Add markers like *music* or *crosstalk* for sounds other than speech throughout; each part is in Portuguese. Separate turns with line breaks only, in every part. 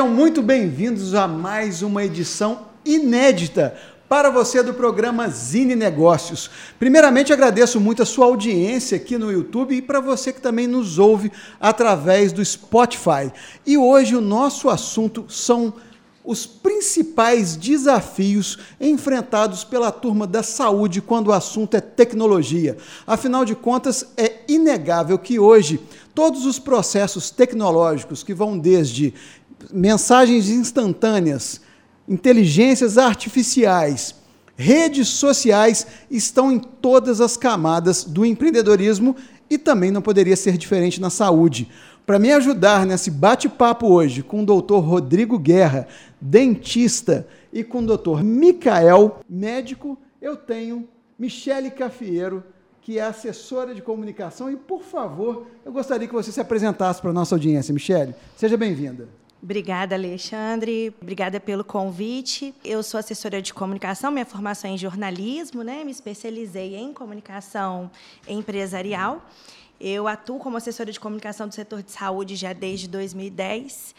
Sejam muito bem-vindos a mais uma edição inédita para você do programa Zine Negócios. Primeiramente, agradeço muito a sua audiência aqui no YouTube e para você que também nos ouve através do Spotify. E hoje o nosso assunto são os principais desafios enfrentados pela turma da saúde quando o assunto é tecnologia. Afinal de contas, é inegável que hoje todos os processos tecnológicos que vão desde mensagens instantâneas, inteligências artificiais, redes sociais estão em todas as camadas do empreendedorismo e também não poderia ser diferente na saúde. Para me ajudar nesse bate-papo hoje com o doutor Rodrigo Guerra, dentista, e com o doutor Micael, médico, eu tenho Michele Cafieiro, que é assessora de comunicação. E, por favor, eu gostaria que você se apresentasse para a nossa audiência. Michele, seja bem-vinda.
Obrigada, Alexandre. Obrigada pelo convite. Eu sou assessora de comunicação, minha formação é em jornalismo, né? Me especializei em comunicação empresarial. Eu atuo como assessora de comunicação do setor de saúde já desde 2010.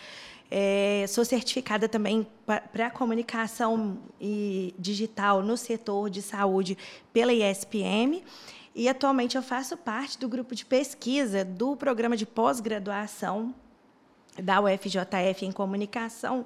É, sou certificada também para comunicação e digital no setor de saúde pela ISPM. E atualmente eu faço parte do grupo de pesquisa do programa de pós-graduação da UFJF em comunicação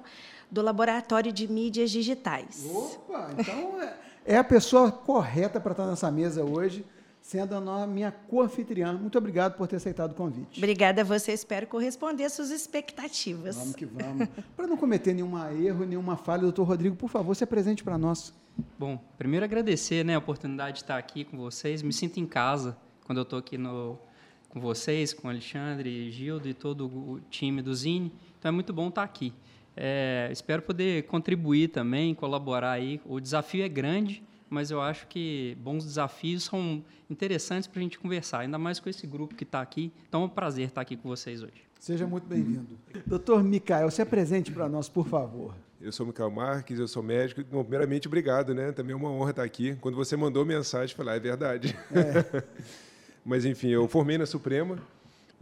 do Laboratório de Mídias Digitais.
Opa, então é, é a pessoa correta para estar nessa mesa hoje, sendo a minha co-anfitriã. Muito obrigado por ter aceitado o convite.
Obrigada a você, espero corresponder às suas expectativas.
Vamos que vamos. *laughs* para não cometer nenhum erro, nenhuma falha, doutor Rodrigo, por favor, se apresente para nós.
Bom, primeiro agradecer né, a oportunidade de estar aqui com vocês. Me sinto em casa quando eu estou aqui no, com vocês, com o Alexandre, Gildo e todo o time do Zine. Então é muito bom estar aqui. É, espero poder contribuir também, colaborar aí. O desafio é grande, mas eu acho que bons desafios são interessantes para a gente conversar, ainda mais com esse grupo que está aqui. Então é um prazer estar aqui com vocês hoje.
Seja muito bem-vindo. Doutor Micael, se apresente para nós, por favor.
Eu sou Micael Marques, eu sou médico. Bom, primeiramente, obrigado, né? Também é uma honra estar aqui. Quando você mandou mensagem, eu falei, ah, é verdade. É. Mas, enfim, eu formei na Suprema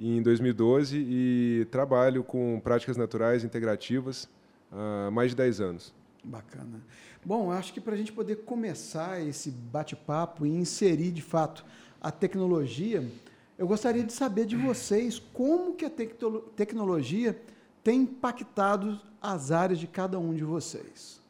em 2012 e trabalho com práticas naturais integrativas há mais de 10 anos.
Bacana. Bom, acho que para a gente poder começar esse bate-papo e inserir, de fato, a tecnologia, eu gostaria de saber de vocês como que a tecnologia tem impactado as áreas de cada um de vocês.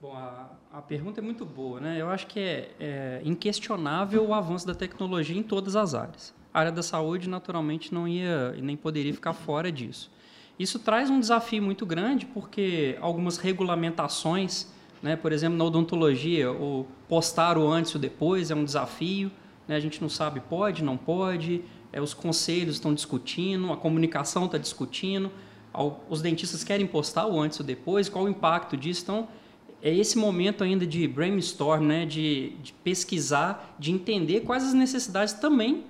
Bom, a, a pergunta é muito boa, né? Eu acho que é, é, inquestionável o avanço da tecnologia em todas as áreas. A área da saúde, naturalmente, não ia e nem poderia ficar fora disso. Isso traz um desafio muito grande, porque algumas regulamentações, né, por exemplo, na odontologia, o postar o antes e o depois é um desafio. Né, a gente não sabe pode, não pode, é, os conselhos estão discutindo, a comunicação está discutindo, os dentistas querem postar o antes e o depois, qual o impacto disso. Então, é esse momento ainda de brainstorm, né, de, de, pesquisar, de entender quais as necessidades também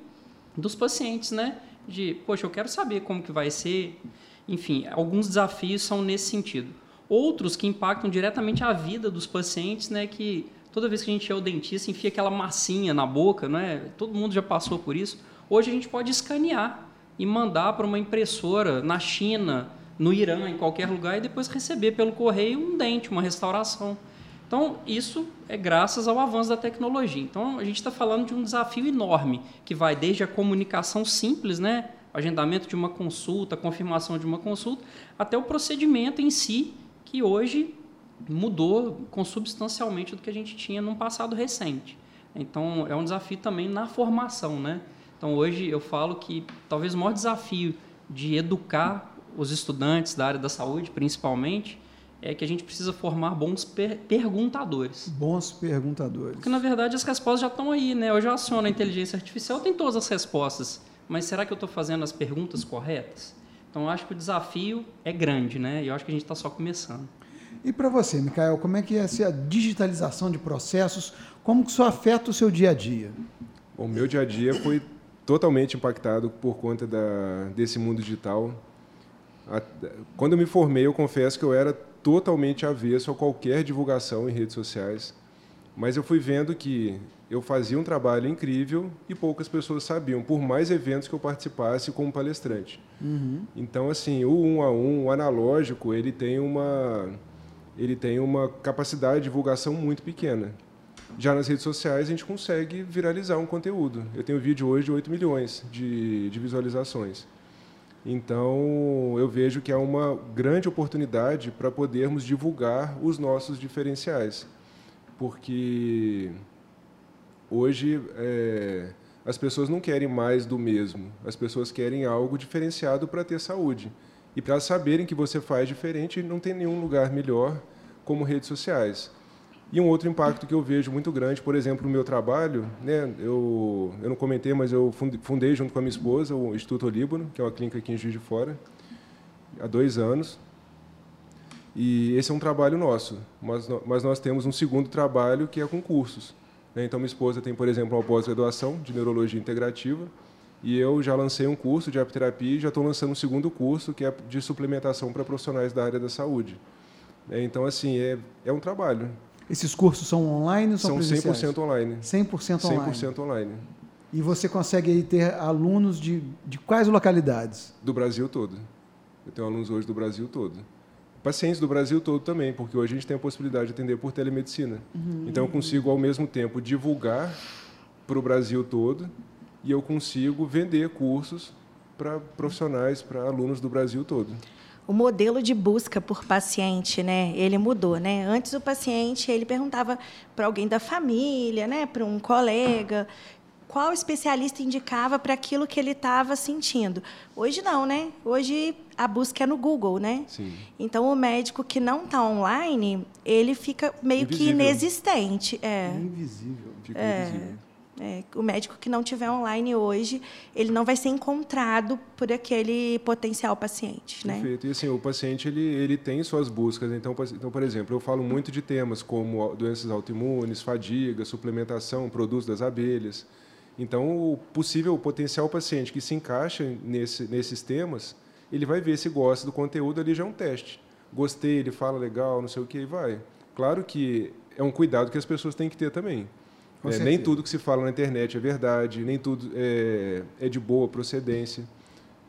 dos pacientes, né, de, poxa, eu quero saber como que vai ser, enfim, alguns desafios são nesse sentido. Outros que impactam diretamente a vida dos pacientes, né, que toda vez que a gente é o dentista, enfia aquela massinha na boca, né, todo mundo já passou por isso. Hoje a gente pode escanear e mandar para uma impressora na China, no Irã, em qualquer lugar, e depois receber pelo correio um dente, uma restauração. Então, isso é graças ao avanço da tecnologia. Então, a gente está falando de um desafio enorme, que vai desde a comunicação simples, né? agendamento de uma consulta, confirmação de uma consulta, até o procedimento em si, que hoje mudou consubstancialmente do que a gente tinha num passado recente. Então, é um desafio também na formação. Né? Então, hoje eu falo que talvez o maior desafio de educar os estudantes da área da saúde, principalmente, é que a gente precisa formar bons per perguntadores.
Bons perguntadores.
Porque, na verdade, as respostas já estão aí, né? Eu já aciono a inteligência artificial, tem todas as respostas. Mas será que eu estou fazendo as perguntas corretas? Então, eu acho que o desafio é grande, né? E eu acho que a gente está só começando.
E para você, Micael, como é que é essa digitalização de processos? Como que isso afeta o seu dia a dia?
O meu dia a dia foi totalmente impactado por conta da, desse mundo digital quando eu me formei, eu confesso que eu era totalmente avesso a qualquer divulgação em redes sociais. Mas eu fui vendo que eu fazia um trabalho incrível e poucas pessoas sabiam, por mais eventos que eu participasse como palestrante. Uhum. Então, assim, o um a um, o analógico, ele tem uma ele tem uma capacidade de divulgação muito pequena. Já nas redes sociais, a gente consegue viralizar um conteúdo. Eu tenho vídeo hoje de 8 milhões de, de visualizações. Então, eu vejo que é uma grande oportunidade para podermos divulgar os nossos diferenciais porque hoje é, as pessoas não querem mais do mesmo, as pessoas querem algo diferenciado para ter saúde. E para saberem que você faz diferente, não tem nenhum lugar melhor como redes sociais. E um outro impacto que eu vejo muito grande, por exemplo, no meu trabalho, né, eu, eu não comentei, mas eu fundei junto com a minha esposa o Instituto Olíbano, que é uma clínica aqui em Juiz de Fora, há dois anos. E esse é um trabalho nosso, mas, mas nós temos um segundo trabalho que é com cursos. Né? Então, minha esposa tem, por exemplo, uma pós-graduação de neurologia integrativa, e eu já lancei um curso de apterapia e já estou lançando um segundo curso que é de suplementação para profissionais da área da saúde. É, então, assim, é, é um trabalho.
Esses cursos são online ou são
São 100% online.
100% online.
100% online.
E você consegue aí ter alunos de, de quais localidades?
Do Brasil todo. Eu tenho alunos hoje do Brasil todo pacientes do Brasil todo também, porque hoje a gente tem a possibilidade de atender por telemedicina. Uhum. Então eu consigo ao mesmo tempo divulgar para o Brasil todo e eu consigo vender cursos para profissionais, para alunos do Brasil todo.
O modelo de busca por paciente, né, ele mudou, né? Antes o paciente ele perguntava para alguém da família, né, para um colega, qual especialista indicava para aquilo que ele estava sentindo. Hoje não, né? Hoje a busca é no Google, né?
Sim.
Então o médico que não está online, ele fica meio
invisível.
que inexistente. É.
Invisível.
Fica é. invisível.
É, o médico que não tiver online hoje, ele não vai ser encontrado por aquele potencial paciente,
né? Perfeito. E assim, o paciente ele, ele tem suas buscas. Então, então, por exemplo, eu falo muito de temas como doenças autoimunes, fadiga, suplementação, produtos das abelhas. Então, o possível, o potencial paciente que se encaixa nesse, nesses temas, ele vai ver se gosta do conteúdo, ali já é um teste. Gostei, ele fala legal, não sei o que, e vai. Claro que é um cuidado que as pessoas têm que ter também. É, nem tudo que se fala na internet é verdade, nem tudo é, é de boa procedência.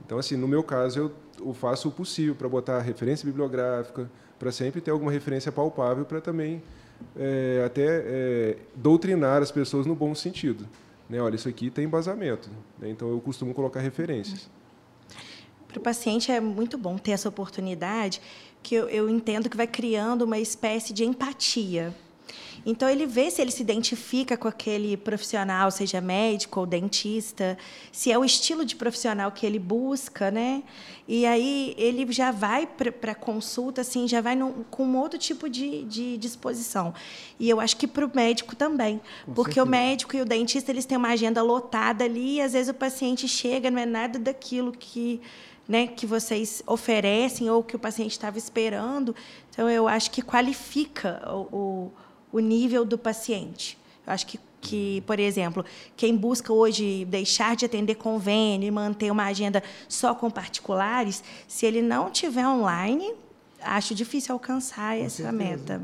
Então, assim, no meu caso, eu, eu faço o possível para botar referência bibliográfica, para sempre ter alguma referência palpável, para também é, até é, doutrinar as pessoas no bom sentido. Né? Olha, isso aqui tem embasamento. Né? Então, eu costumo colocar referências.
Para o paciente é muito bom ter essa oportunidade, que eu, eu entendo que vai criando uma espécie de empatia então ele vê se ele se identifica com aquele profissional, seja médico ou dentista, se é o estilo de profissional que ele busca, né? E aí ele já vai para a consulta, assim, já vai num, com um outro tipo de, de disposição. E eu acho que para o médico também, com porque certeza. o médico e o dentista eles têm uma agenda lotada ali, e às vezes o paciente chega, não é nada daquilo que né, que vocês oferecem ou que o paciente estava esperando. Então, eu acho que qualifica o, o o nível do paciente. Eu acho que, que, por exemplo, quem busca hoje deixar de atender convênio e manter uma agenda só com particulares, se ele não tiver online, acho difícil alcançar com essa certeza. meta.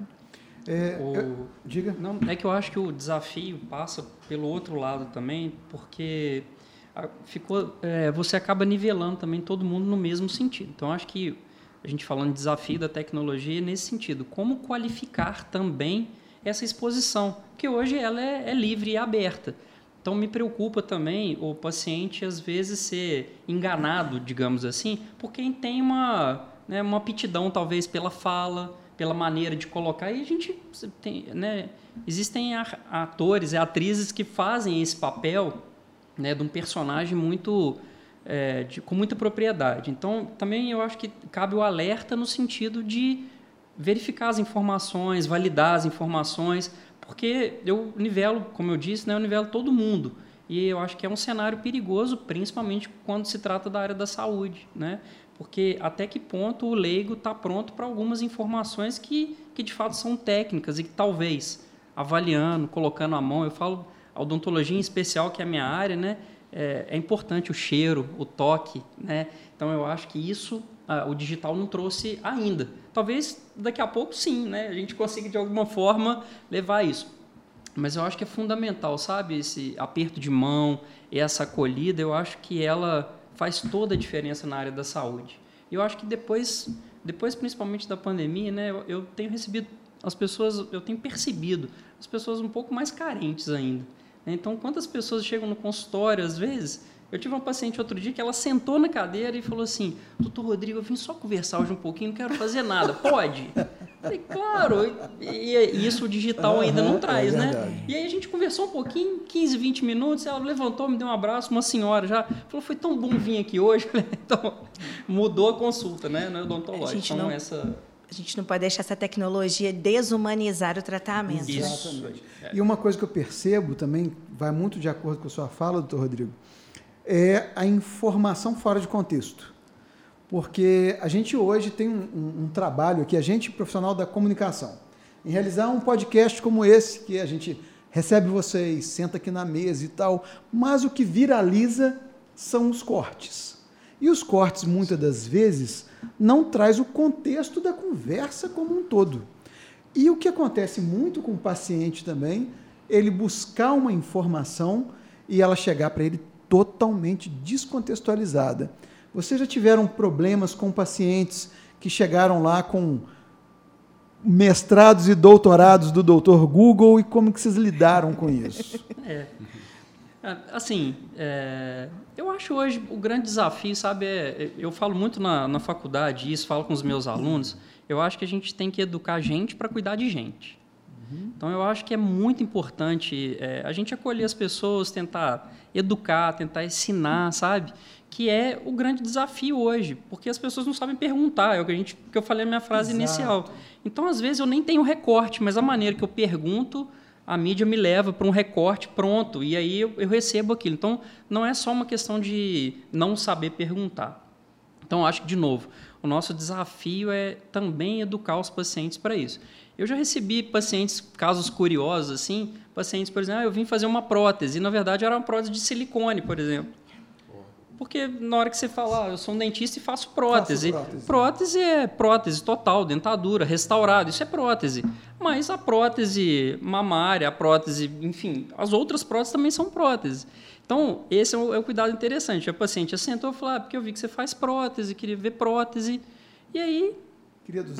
É, o, eu, diga. Não, é que eu acho que o desafio passa pelo outro lado também, porque ficou, é, você acaba nivelando também todo mundo no mesmo sentido. Então, acho que a gente falando de desafio da tecnologia é nesse sentido, como qualificar também essa exposição, que hoje ela é, é livre e aberta. Então me preocupa também o paciente às vezes ser enganado, digamos assim, por quem tem uma, né, uma aptidão talvez pela fala, pela maneira de colocar. E a gente tem, né, existem atores e atrizes que fazem esse papel né, de um personagem muito é, de, com muita propriedade. Então também eu acho que cabe o alerta no sentido de verificar as informações, validar as informações, porque eu nivelo, como eu disse, né, eu nivelo todo mundo. E eu acho que é um cenário perigoso, principalmente quando se trata da área da saúde, né? Porque até que ponto o leigo está pronto para algumas informações que, que de fato são técnicas e que talvez avaliando, colocando a mão, eu falo a odontologia em especial, que é a minha área, né? É, é importante o cheiro, o toque, né? Então eu acho que isso o digital não trouxe ainda. Talvez daqui a pouco sim, né? A gente consiga de alguma forma levar isso. Mas eu acho que é fundamental, sabe? Esse aperto de mão, essa acolhida, eu acho que ela faz toda a diferença na área da saúde. E eu acho que depois, depois principalmente da pandemia, né, eu, eu tenho recebido as pessoas, eu tenho percebido as pessoas um pouco mais carentes ainda. Né? Então, quantas pessoas chegam no consultório, às vezes, eu tive uma paciente outro dia que ela sentou na cadeira e falou assim: Doutor Rodrigo, eu vim só conversar hoje um pouquinho, não quero fazer nada. Pode? Falei, claro. E, isso o digital ainda não traz, é né? E aí a gente conversou um pouquinho, 15, 20 minutos. Ela levantou, me deu um abraço, uma senhora já. Falou, foi tão bom vir aqui hoje. *laughs* Então, mudou a consulta, né? No odontológico. Então,
não...
essa
a gente não pode deixar essa tecnologia desumanizar o tratamento.
Isso. Exatamente. E uma coisa que eu percebo também, vai muito de acordo com a sua fala, doutor Rodrigo, é a informação fora de contexto. Porque a gente hoje tem um, um, um trabalho aqui, a gente profissional da comunicação, em realizar um podcast como esse, que a gente recebe vocês, senta aqui na mesa e tal, mas o que viraliza são os cortes. E os cortes, muitas das vezes, não traz o contexto da conversa como um todo. E o que acontece muito com o paciente também, ele buscar uma informação e ela chegar para ele totalmente descontextualizada. Vocês já tiveram problemas com pacientes que chegaram lá com mestrados e doutorados do doutor Google e como que vocês lidaram com isso? *laughs*
É. Assim, é, eu acho hoje o grande desafio, sabe, é, eu falo muito na, na faculdade isso, falo com os meus alunos, eu acho que a gente tem que educar gente para cuidar de gente. Uhum. Então, eu acho que é muito importante é, a gente acolher as pessoas, tentar educar, tentar ensinar, sabe? Que é o grande desafio hoje, porque as pessoas não sabem perguntar, é o que, a gente, que eu falei na minha frase Exato. inicial. Então, às vezes, eu nem tenho recorte, mas a maneira que eu pergunto, a mídia me leva para um recorte pronto, e aí eu, eu recebo aquilo. Então, não é só uma questão de não saber perguntar. Então, acho que, de novo, o nosso desafio é também educar os pacientes para isso. Eu já recebi pacientes, casos curiosos, assim, pacientes, por exemplo, ah, eu vim fazer uma prótese, e na verdade era uma prótese de silicone, por exemplo. Porque na hora que você fala, ah, eu sou um dentista e faço prótese. Faço prótese. prótese. é prótese total, dentadura, restaurado, isso é prótese. Mas a prótese mamária, a prótese, enfim, as outras próteses também são próteses. Então, esse é o, é o cuidado interessante. A paciente assentou e falou, ah, porque eu vi que você faz prótese, queria ver prótese. E aí,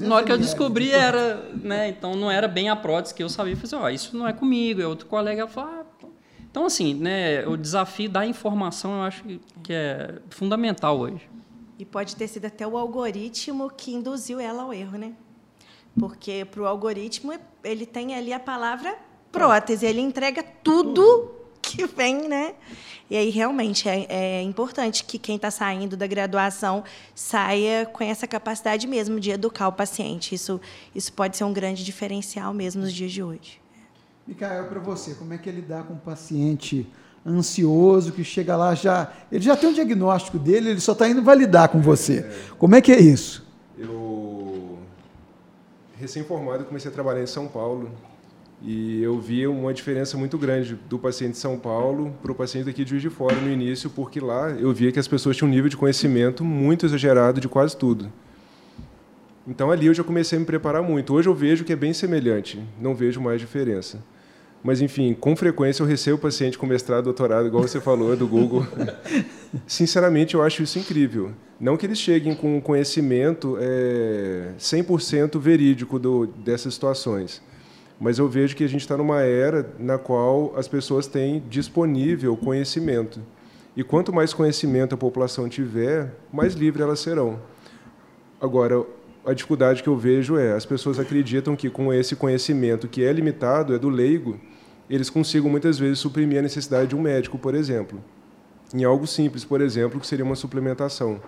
na hora que eu descobri, era, né, então não era bem a prótese que eu sabia. Eu falei, ó, oh, isso não é comigo, é outro colega. Falou, ah, então, assim, né, o desafio da informação eu acho que é fundamental hoje.
E pode ter sido até o algoritmo que induziu ela ao erro, né? Porque para o algoritmo, ele tem ali a palavra prótese, ele entrega tudo que vem, né? E aí, realmente, é, é importante que quem está saindo da graduação saia com essa capacidade mesmo de educar o paciente. Isso, isso pode ser um grande diferencial mesmo nos dias de hoje.
Micael, para você, como é que é lidar com um paciente ansioso que chega lá já. Ele já tem um diagnóstico dele, ele só está indo validar com você. É, como é que é isso?
Eu, recém-formado, comecei a trabalhar em São Paulo e eu vi uma diferença muito grande do paciente de São Paulo para o paciente daqui de Juiz de Fora no início, porque lá eu via que as pessoas tinham um nível de conhecimento muito exagerado de quase tudo. Então ali eu já comecei a me preparar muito. Hoje eu vejo que é bem semelhante, não vejo mais diferença. Mas, enfim, com frequência eu recebo paciente com mestrado, doutorado, igual você falou, do Google. *laughs* Sinceramente, eu acho isso incrível. Não que eles cheguem com conhecimento é, 100% verídico do, dessas situações, mas eu vejo que a gente está numa era na qual as pessoas têm disponível conhecimento. E quanto mais conhecimento a população tiver, mais livre elas serão. Agora, a dificuldade que eu vejo é as pessoas acreditam que com esse conhecimento que é limitado, é do leigo, eles consigam muitas vezes suprimir a necessidade de um médico, por exemplo, em algo simples, por exemplo, que seria uma suplementação.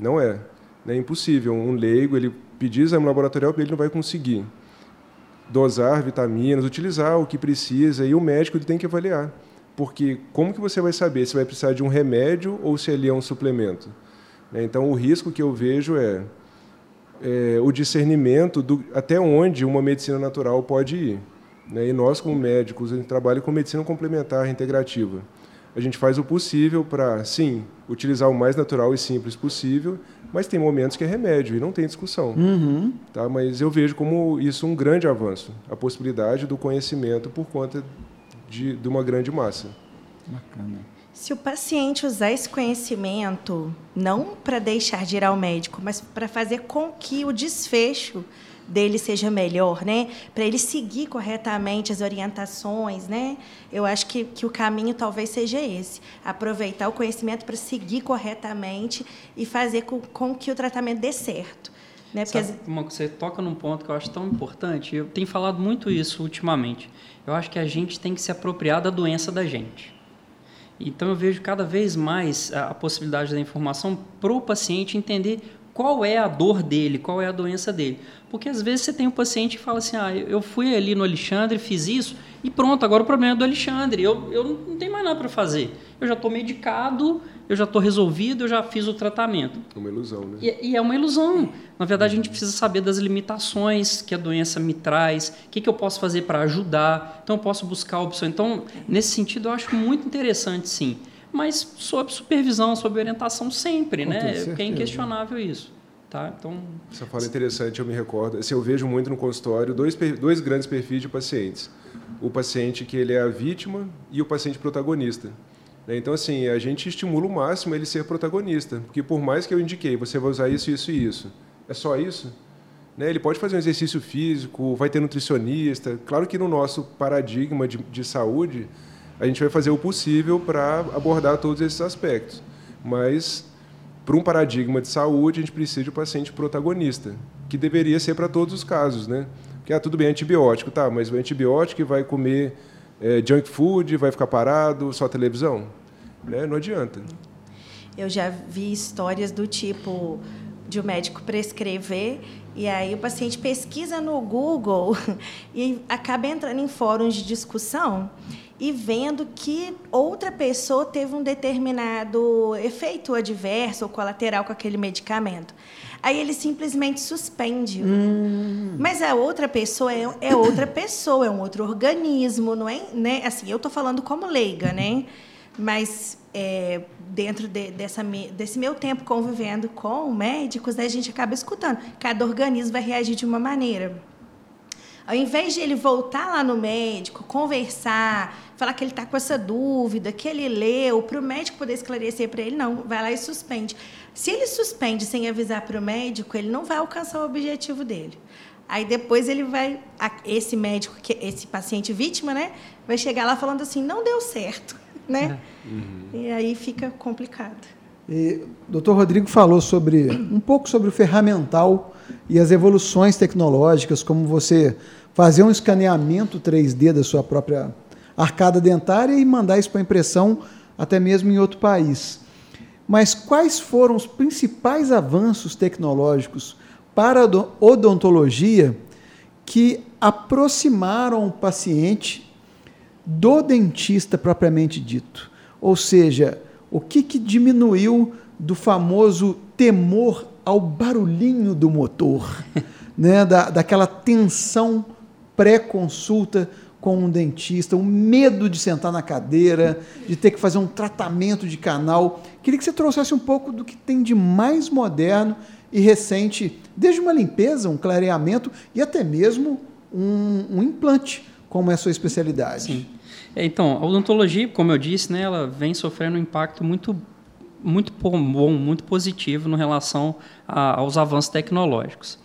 Não é, é impossível. Um leigo, ele pedir exame laboratorial, ele não vai conseguir dosar vitaminas, utilizar o que precisa e o médico tem que avaliar. Porque como que você vai saber se vai precisar de um remédio ou se ele é um suplemento? Né, então, o risco que eu vejo é, é o discernimento do, até onde uma medicina natural pode ir. Né? E nós, como médicos, a gente trabalha com medicina complementar integrativa. A gente faz o possível para, sim, utilizar o mais natural e simples possível, mas tem momentos que é remédio e não tem discussão. Uhum. Tá? Mas eu vejo como isso um grande avanço, a possibilidade do conhecimento por conta de, de uma grande massa.
Bacana. Se o paciente usar esse conhecimento, não para deixar de ir ao médico, mas para fazer com que o desfecho dele seja melhor, né? Para ele seguir corretamente as orientações, né? Eu acho que, que o caminho talvez seja esse: aproveitar o conhecimento para seguir corretamente e fazer com, com que o tratamento dê certo. Né?
Porque Sabe, as... você toca num ponto que eu acho tão importante. Eu tenho falado muito isso ultimamente. Eu acho que a gente tem que se apropriar da doença da gente. Então eu vejo cada vez mais a, a possibilidade da informação para o paciente entender qual é a dor dele, qual é a doença dele. Porque às vezes você tem um paciente que fala assim: ah, eu fui ali no Alexandre, fiz isso e pronto, agora o problema é do Alexandre, eu, eu não tenho mais nada para fazer. Eu já estou medicado, eu já estou resolvido, eu já fiz o tratamento.
É uma ilusão, né?
E, e, é uma ilusão. Na verdade, a gente precisa saber das limitações que a doença me traz, o que, que eu posso fazer para ajudar. Então, eu posso buscar opções. Então, nesse sentido, eu acho muito interessante, sim mas sob supervisão, sob orientação sempre, Com né? Porque é inquestionável isso. Tá? Então,
Essa fala é interessante, eu me recordo. Assim, eu vejo muito no consultório dois, dois grandes perfis de pacientes. O paciente que ele é a vítima e o paciente protagonista. Né? Então, assim, a gente estimula o máximo ele ser protagonista, porque por mais que eu indiquei, você vai usar isso, isso e isso, é só isso? Né? Ele pode fazer um exercício físico, vai ter nutricionista. Claro que no nosso paradigma de, de saúde, a gente vai fazer o possível para abordar todos esses aspectos. Mas, para um paradigma de saúde, a gente precisa de um paciente protagonista, que deveria ser para todos os casos, né? Porque, ah, tudo bem, antibiótico, tá, mas o antibiótico vai comer é, junk food, vai ficar parado, só televisão? Né? Não adianta.
Eu já vi histórias do tipo de o um médico prescrever e aí o paciente pesquisa no Google *laughs* e acaba entrando em fóruns de discussão e vendo que outra pessoa teve um determinado efeito adverso ou colateral com aquele medicamento. Aí ele simplesmente suspende. Hum. Mas a outra pessoa é, é, outra pessoa, é um outro organismo, não é? Né? Assim, eu estou falando como leiga, né? Mas é, dentro de, dessa, desse meu tempo convivendo com médicos, né, a gente acaba escutando. Cada organismo vai reagir de uma maneira. Ao invés de ele voltar lá no médico, conversar, falar que ele está com essa dúvida, que ele leu, para o médico poder esclarecer para ele, não, vai lá e suspende. Se ele suspende sem avisar para o médico, ele não vai alcançar o objetivo dele. Aí depois ele vai, esse médico, esse paciente vítima, né, vai chegar lá falando assim, não deu certo, *laughs* né? Uhum. E aí fica complicado.
E o doutor Rodrigo falou sobre um pouco sobre o ferramental e as evoluções tecnológicas, como você fazer um escaneamento 3D da sua própria arcada dentária e mandar isso para impressão até mesmo em outro país. Mas quais foram os principais avanços tecnológicos para a odontologia que aproximaram o paciente do dentista propriamente dito? Ou seja, o que, que diminuiu do famoso temor ao barulhinho do motor, *laughs* né? da, daquela tensão pré-consulta com um dentista, o medo de sentar na cadeira, de ter que fazer um tratamento de canal. Queria que você trouxesse um pouco do que tem de mais moderno e recente, desde uma limpeza, um clareamento e até mesmo um, um implante, como é a sua especialidade.
Sim. É, então, a odontologia, como eu disse, né, ela vem sofrendo um impacto muito, muito bom, muito positivo no relação a, aos avanços tecnológicos.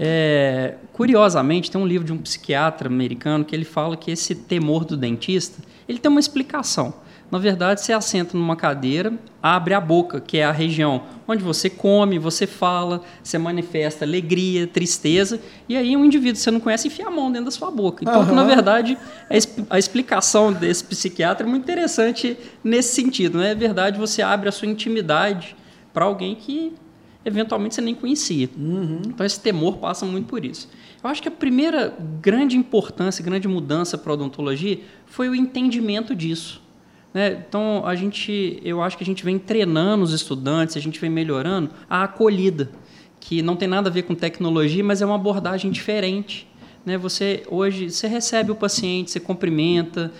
É, curiosamente, tem um livro de um psiquiatra americano que ele fala que esse temor do dentista ele tem uma explicação. Na verdade, você assenta numa cadeira, abre a boca, que é a região onde você come, você fala, você manifesta alegria, tristeza, e aí um indivíduo que você não conhece enfia a mão dentro da sua boca. Então, uhum. na verdade, a explicação desse psiquiatra é muito interessante nesse sentido. Não né? é verdade, você abre a sua intimidade para alguém que eventualmente você nem conhecia. Uhum. Então esse temor passa muito por isso. Eu acho que a primeira grande importância, grande mudança para a odontologia foi o entendimento disso. Né? Então a gente, eu acho que a gente vem treinando os estudantes, a gente vem melhorando a acolhida, que não tem nada a ver com tecnologia, mas é uma abordagem diferente. Né? Você hoje você recebe o paciente, você cumprimenta.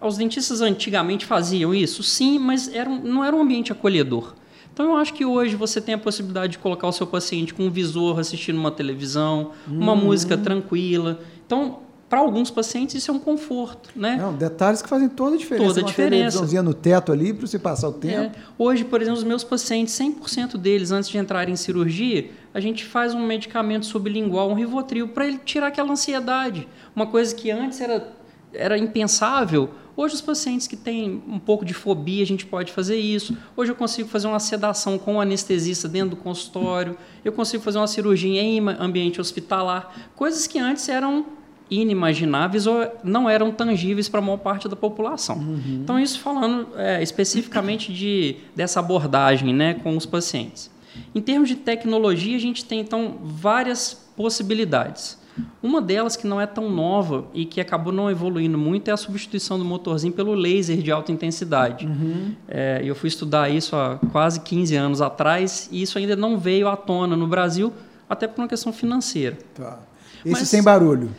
Os dentistas antigamente faziam isso, sim, mas era, não era um ambiente acolhedor. Então eu acho que hoje você tem a possibilidade de colocar o seu paciente com um visor assistindo uma televisão, uma uhum. música tranquila. Então, para alguns pacientes isso é um conforto, né?
Não, detalhes que fazem toda a diferença.
Toda a diferença.
Uma no teto ali para você passar o é. tempo.
É. Hoje, por exemplo, os meus pacientes, 100% deles, antes de entrar em cirurgia, a gente faz um medicamento sublingual, um Rivotril, para ele tirar aquela ansiedade. Uma coisa que antes era, era impensável, Hoje, os pacientes que têm um pouco de fobia, a gente pode fazer isso. Hoje, eu consigo fazer uma sedação com o anestesista dentro do consultório. Eu consigo fazer uma cirurgia em ambiente hospitalar. Coisas que antes eram inimagináveis ou não eram tangíveis para a maior parte da população. Uhum. Então, isso falando é, especificamente de, dessa abordagem né, com os pacientes. Em termos de tecnologia, a gente tem, então, várias possibilidades. Uma delas que não é tão nova e que acabou não evoluindo muito é a substituição do motorzinho pelo laser de alta intensidade. Uhum. É, eu fui estudar isso há quase 15 anos atrás e isso ainda não veio à tona no Brasil, até por uma questão financeira.
Tá. Esse Mas, sem barulho?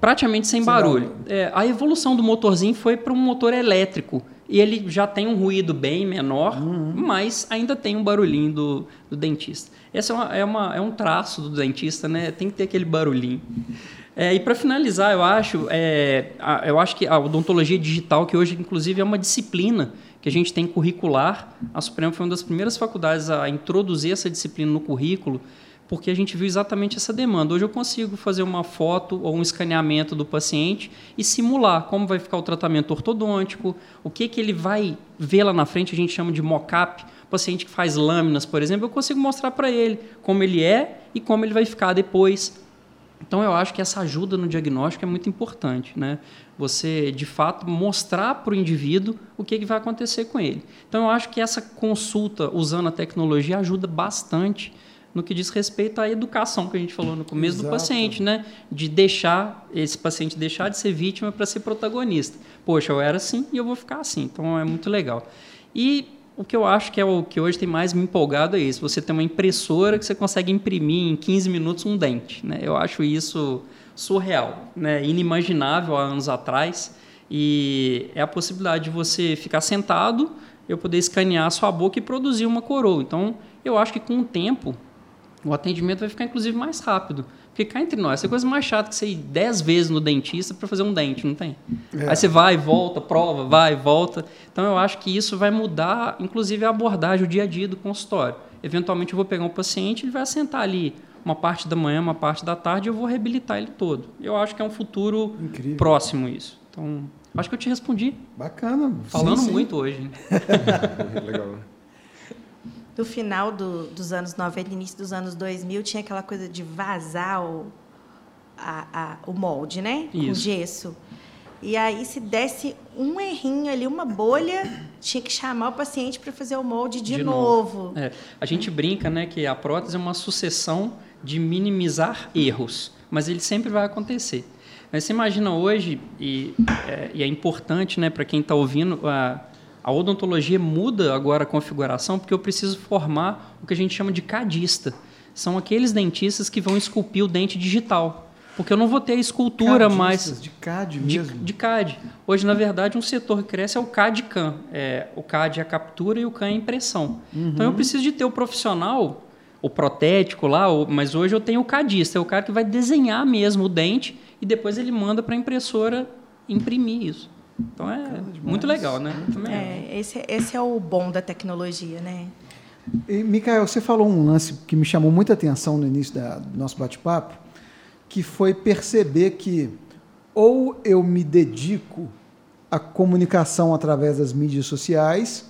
Praticamente sem, sem barulho. É, a evolução do motorzinho foi para um motor elétrico e ele já tem um ruído bem menor, uhum. mas ainda tem um barulhinho do, do dentista. Esse é, uma, é, uma, é, um traço do dentista, né? Tem que ter aquele barulhinho. É, e para finalizar, eu acho, é, a, eu acho que a odontologia digital, que hoje inclusive é uma disciplina que a gente tem curricular, a Suprema foi uma das primeiras faculdades a introduzir essa disciplina no currículo, porque a gente viu exatamente essa demanda. Hoje eu consigo fazer uma foto ou um escaneamento do paciente e simular como vai ficar o tratamento ortodôntico, o que, que ele vai ver lá na frente, a gente chama de mock-up. Paciente que faz lâminas, por exemplo, eu consigo mostrar para ele como ele é e como ele vai ficar depois. Então eu acho que essa ajuda no diagnóstico é muito importante, né? Você de fato mostrar para o indivíduo o que, que vai acontecer com ele. Então eu acho que essa consulta usando a tecnologia ajuda bastante no que diz respeito à educação que a gente falou no começo Exato. do paciente, né? De deixar esse paciente deixar de ser vítima para ser protagonista. Poxa, eu era assim e eu vou ficar assim. Então é muito legal. E o que eu acho que é o que hoje tem mais me empolgado é isso. Você tem uma impressora que você consegue imprimir em 15 minutos um dente, né? Eu acho isso surreal, né? Inimaginável há anos atrás. E é a possibilidade de você ficar sentado, eu poder escanear a sua boca e produzir uma coroa. Então, eu acho que com o tempo o atendimento vai ficar inclusive mais rápido. Porque cá entre nós, essa é coisa mais chata que você ir 10 vezes no dentista para fazer um dente, não tem? É. Aí você vai, volta, prova, vai, volta. Então eu acho que isso vai mudar, inclusive, a abordagem, o dia a dia do consultório. Eventualmente eu vou pegar um paciente, ele vai sentar ali uma parte da manhã, uma parte da tarde, e eu vou reabilitar ele todo. Eu acho que é um futuro Incrível. próximo isso. Então, acho que eu te respondi.
Bacana.
Falando sim, sim. muito hoje. *laughs*
Legal do final do, dos anos 90, início dos anos 2000, tinha aquela coisa de vazar o, a, a, o molde, né? Isso. Com gesso. E aí, se desse um errinho ali, uma bolha, tinha que chamar o paciente para fazer o molde de, de novo. novo.
É. A gente brinca né, que a prótese é uma sucessão de minimizar erros, mas ele sempre vai acontecer. Mas você imagina hoje, e é, e é importante né, para quem está ouvindo, a, a odontologia muda agora a configuração porque eu preciso formar o que a gente chama de cadista. São aqueles dentistas que vão esculpir o dente digital. Porque eu não vou ter a escultura Cadistas, mais.
De CAD mesmo?
De, de, CAD. Hoje, na verdade, um setor que cresce é o CAD-CAM. É, o CAD é a captura e o CAM é a impressão. Uhum. Então eu preciso de ter o profissional, o protético lá, mas hoje eu tenho o cadista, é o cara que vai desenhar mesmo o dente e depois ele manda para a impressora imprimir isso. Então é muito legal, né?
É, esse, esse é o bom da tecnologia, né?
E, Micael, você falou um lance que me chamou muita atenção no início da, do nosso bate-papo, que foi perceber que ou eu me dedico à comunicação através das mídias sociais,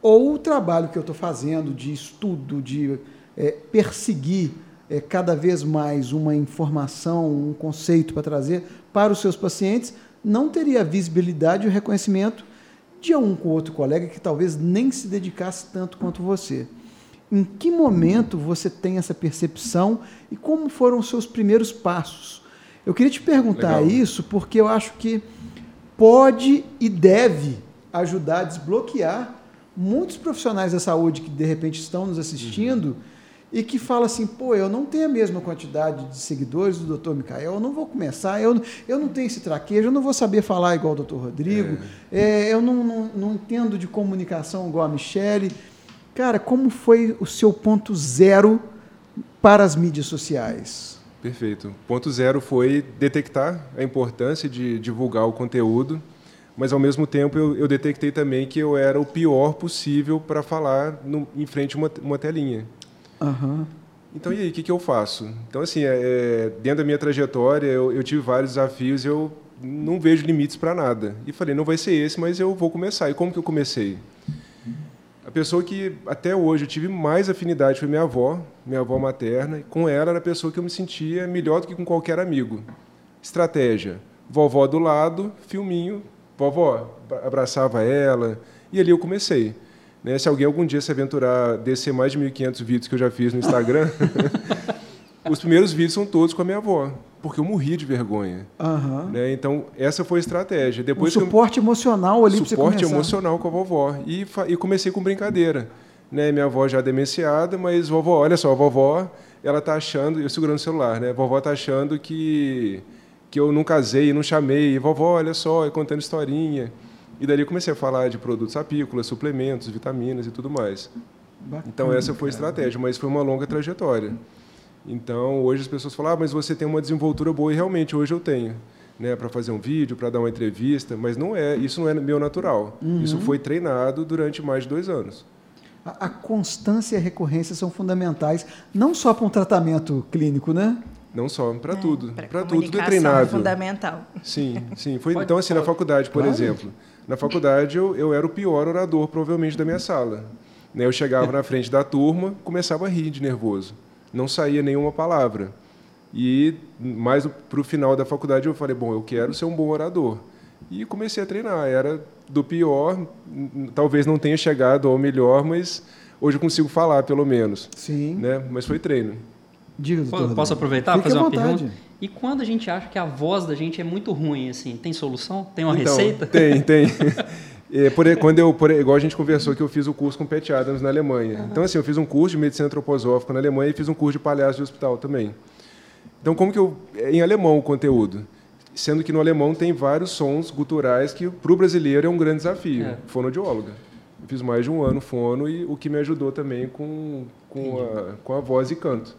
ou o trabalho que eu estou fazendo de estudo, de é, perseguir é, cada vez mais uma informação, um conceito para trazer para os seus pacientes, não teria a visibilidade e o reconhecimento de um ou outro colega que talvez nem se dedicasse tanto quanto você. Em que momento você tem essa percepção e como foram os seus primeiros passos? Eu queria te perguntar Legal. isso porque eu acho que pode e deve ajudar a desbloquear muitos profissionais da saúde que de repente estão nos assistindo. Uhum e que fala assim, pô, eu não tenho a mesma quantidade de seguidores do Dr. Micael, eu não vou começar, eu, eu não tenho esse traquejo, eu não vou saber falar igual o Dr. Rodrigo, é. É, eu não, não, não, entendo de comunicação igual a Michele. Cara, como foi o seu ponto zero para as mídias sociais?
Perfeito. Ponto zero foi detectar a importância de divulgar o conteúdo, mas ao mesmo tempo eu, eu detectei também que eu era o pior possível para falar no, em frente a uma, uma telinha.
Uhum.
Então, e aí, o que, que eu faço? Então, assim, é, é, dentro da minha trajetória, eu, eu tive vários desafios eu não vejo limites para nada. E falei, não vai ser esse, mas eu vou começar. E como que eu comecei? A pessoa que até hoje eu tive mais afinidade foi minha avó, minha avó materna. E com ela era a pessoa que eu me sentia melhor do que com qualquer amigo. Estratégia: vovó do lado, filminho, vovó, abraçava ela. E ali eu comecei. Né? Se alguém algum dia se aventurar a descer mais de 1.500 vídeos que eu já fiz no Instagram, *laughs* *laughs* os primeiros vídeos são todos com a minha avó, porque eu morri de vergonha.
Uhum.
Né? Então, essa foi a estratégia. Depois
um suporte
eu...
emocional ali
Suporte emocional com a vovó. E, e comecei com brincadeira. Né? Minha avó já demenciada, mas vovó, olha só, a vovó, ela tá achando, eu segurando o celular, né? A vovó tá achando que que eu não casei, não chamei, e vovó, olha só, contando historinha. E eu comecei a falar de produtos apícolas, suplementos, vitaminas e tudo mais. Bacana, então essa foi a estratégia, mas foi uma longa trajetória. Então hoje as pessoas falam, ah, mas você tem uma desenvoltura boa e realmente hoje eu tenho, né, para fazer um vídeo, para dar uma entrevista, mas não é, isso não é meu natural. Uhum. Isso foi treinado durante mais de dois anos.
A, a constância e a recorrência são fundamentais, não só para um tratamento clínico, né?
Não só, para é, tudo. Para tudo, tudo é treinado. É
fundamental.
Sim, sim. Foi, pode, então, assim, pode. na faculdade, por claro. exemplo, na faculdade, eu, eu era o pior orador, provavelmente, da minha sala. Né, eu chegava na frente da turma, começava a rir de nervoso. Não saía nenhuma palavra. E mais para o final da faculdade eu falei, bom, eu quero ser um bom orador. E comecei a treinar. Era do pior, talvez não tenha chegado ao melhor, mas hoje eu consigo falar, pelo menos.
Sim.
Né? Mas foi treino.
Diga, Posso aproveitar para fazer uma pergunta? E quando a gente acha que a voz da gente é muito ruim, assim, tem solução? Tem uma então, receita?
Tem, *laughs* tem. É, por, quando eu, por, igual a gente conversou que eu fiz o curso com Pat Adams na Alemanha. Uhum. Então, assim, eu fiz um curso de medicina antroposófica na Alemanha e fiz um curso de palhaço de hospital também. Então, como que eu... É em alemão o conteúdo. Sendo que no alemão tem vários sons guturais que, para o brasileiro, é um grande desafio. É. Fonoaudióloga. Eu fiz mais de um ano fono e o que me ajudou também com, com, a, com a voz e canto.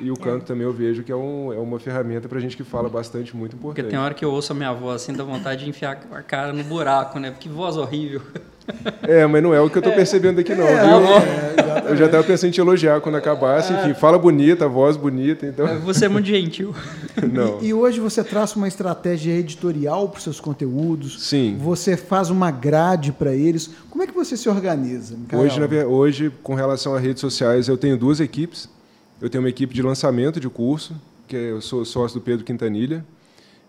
E o canto é. também eu vejo que é, um, é uma ferramenta para gente que fala bastante, muito importante.
Porque tem hora que eu ouço a minha voz assim, dá vontade de enfiar a cara no buraco, né? Porque voz horrível.
É, mas não é o que eu estou é. percebendo aqui não, é, viu? É, eu já estava pensando em te elogiar quando acabasse. Enfim, fala bonita, voz bonita, então... É,
você é muito gentil. *laughs*
Não. E, e hoje você traça uma estratégia editorial para os seus conteúdos.
Sim.
Você faz uma grade para eles. Como é que você se organiza,
Hoje, na, hoje, com relação a redes sociais, eu tenho duas equipes eu tenho uma equipe de lançamento de curso, que é, eu sou sócio do Pedro Quintanilha,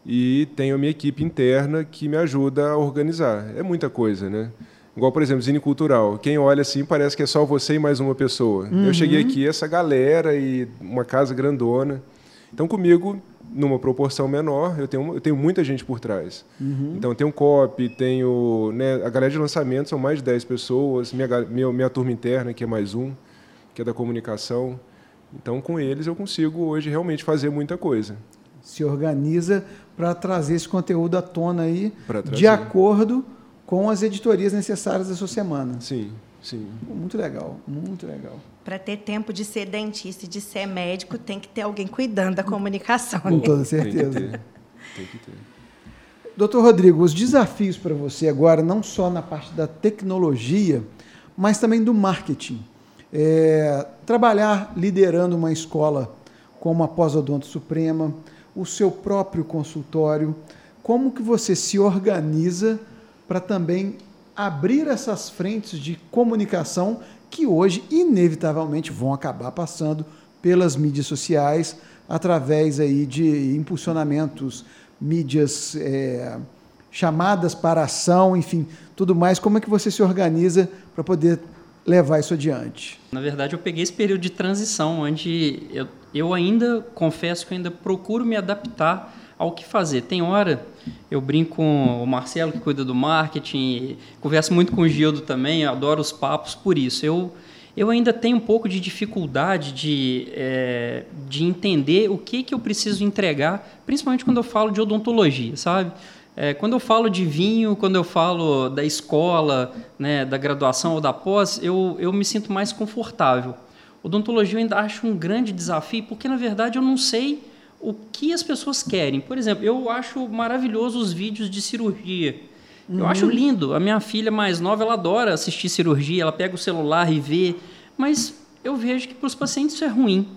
e tenho a minha equipe interna que me ajuda a organizar. É muita coisa, né? Igual, por exemplo, Zine Cultural. Quem olha assim parece que é só você e mais uma pessoa. Uhum. Eu cheguei aqui, essa galera e uma casa grandona. Então, comigo, numa proporção menor, eu tenho, eu tenho muita gente por trás. Uhum. Então, tenho copy, tenho... Né, a galera de lançamento são mais de 10 pessoas, minha, minha, minha turma interna, que é mais um, que é da comunicação. Então, com eles, eu consigo hoje realmente fazer muita coisa.
Se organiza para trazer esse conteúdo à tona aí, de acordo com as editorias necessárias da sua semana.
Sim, sim.
Muito legal, muito legal.
Para ter tempo de ser dentista e de ser médico, tem que ter alguém cuidando da comunicação.
Com né? toda certeza.
Tem que ter. Tem que ter.
Doutor Rodrigo, os desafios para você agora, não só na parte da tecnologia, mas também do marketing. É, trabalhar liderando uma escola como a Pós-Odonto Suprema, o seu próprio consultório, como que você se organiza para também abrir essas frentes de comunicação que hoje inevitavelmente vão acabar passando pelas mídias sociais através aí de impulsionamentos, mídias é, chamadas para ação, enfim, tudo mais. Como é que você se organiza para poder levar isso adiante?
Na verdade, eu peguei esse período de transição, onde eu, eu ainda, confesso que ainda procuro me adaptar ao que fazer. Tem hora, eu brinco com o Marcelo, que cuida do marketing, converso muito com o Gildo também, adoro os papos por isso. Eu, eu ainda tenho um pouco de dificuldade de, é, de entender o que, que eu preciso entregar, principalmente quando eu falo de odontologia, sabe? É, quando eu falo de vinho, quando eu falo da escola, né, da graduação ou da pós, eu, eu me sinto mais confortável. Odontologia eu ainda acho um grande desafio, porque na verdade eu não sei o que as pessoas querem. Por exemplo, eu acho maravilhoso os vídeos de cirurgia. Uhum. Eu acho lindo. A minha filha mais nova, ela adora assistir cirurgia, ela pega o celular e vê. Mas eu vejo que para os pacientes isso é ruim.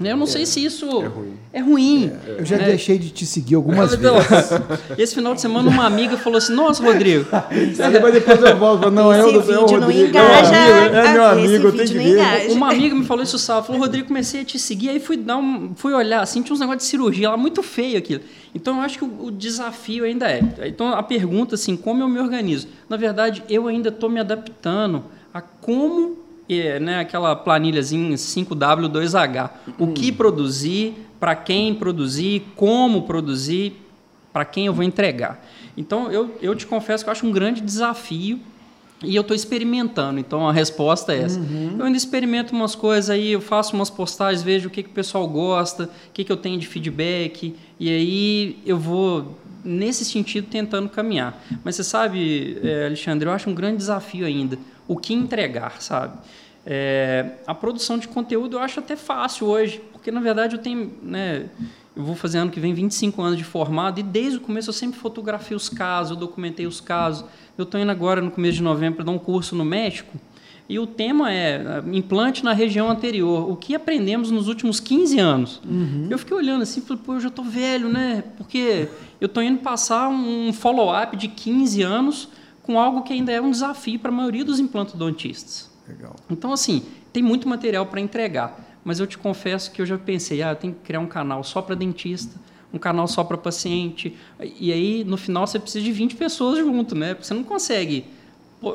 Eu não é, sei se isso é ruim. É ruim
é, eu já né? deixei de te seguir algumas então, vezes. *laughs*
Esse final de semana, uma amiga falou assim: Nossa, Rodrigo. *laughs*
Mas depois eu volto. Não, é o do
é o Rodrigo. Engaja,
é meu amigo, eu tenho que ver.
Uma amiga me falou isso sábado. Falou: Rodrigo, comecei a te seguir. Aí fui, dar um, fui olhar, assim, tinha uns negócios de cirurgia lá, muito feio aquilo. Então eu acho que o, o desafio ainda é. Então a pergunta, assim, como eu me organizo? Na verdade, eu ainda estou me adaptando a como é, né, aquela planilhazinha 5W2H. O que produzir, para quem produzir, como produzir, para quem eu vou entregar. Então, eu, eu te confesso que eu acho um grande desafio e eu estou experimentando. Então, a resposta é essa. Uhum. Eu ainda experimento umas coisas aí, eu faço umas postagens, vejo o que, que o pessoal gosta, o que, que eu tenho de feedback, e aí eu vou nesse sentido tentando caminhar. Mas você sabe, é, Alexandre, eu acho um grande desafio ainda o que entregar, sabe? É, a produção de conteúdo eu acho até fácil hoje, porque na verdade eu tenho, né, eu vou fazer ano que vem 25 anos de formado e desde o começo eu sempre fotografei os casos, eu documentei os casos. Eu estou indo agora no começo de novembro para dar um curso no México e o tema é implante na região anterior. O que aprendemos nos últimos 15 anos? Uhum. Eu fiquei olhando assim, falei, pô, eu já estou velho, né? Porque eu estou indo passar um follow-up de 15 anos com algo que ainda é um desafio para a maioria dos implantodontistas. Legal. Então, assim, tem muito material para entregar, mas eu te confesso que eu já pensei, ah, eu tenho que criar um canal só para dentista, um canal só para paciente, e aí no final você precisa de 20 pessoas junto, né? Porque você não consegue.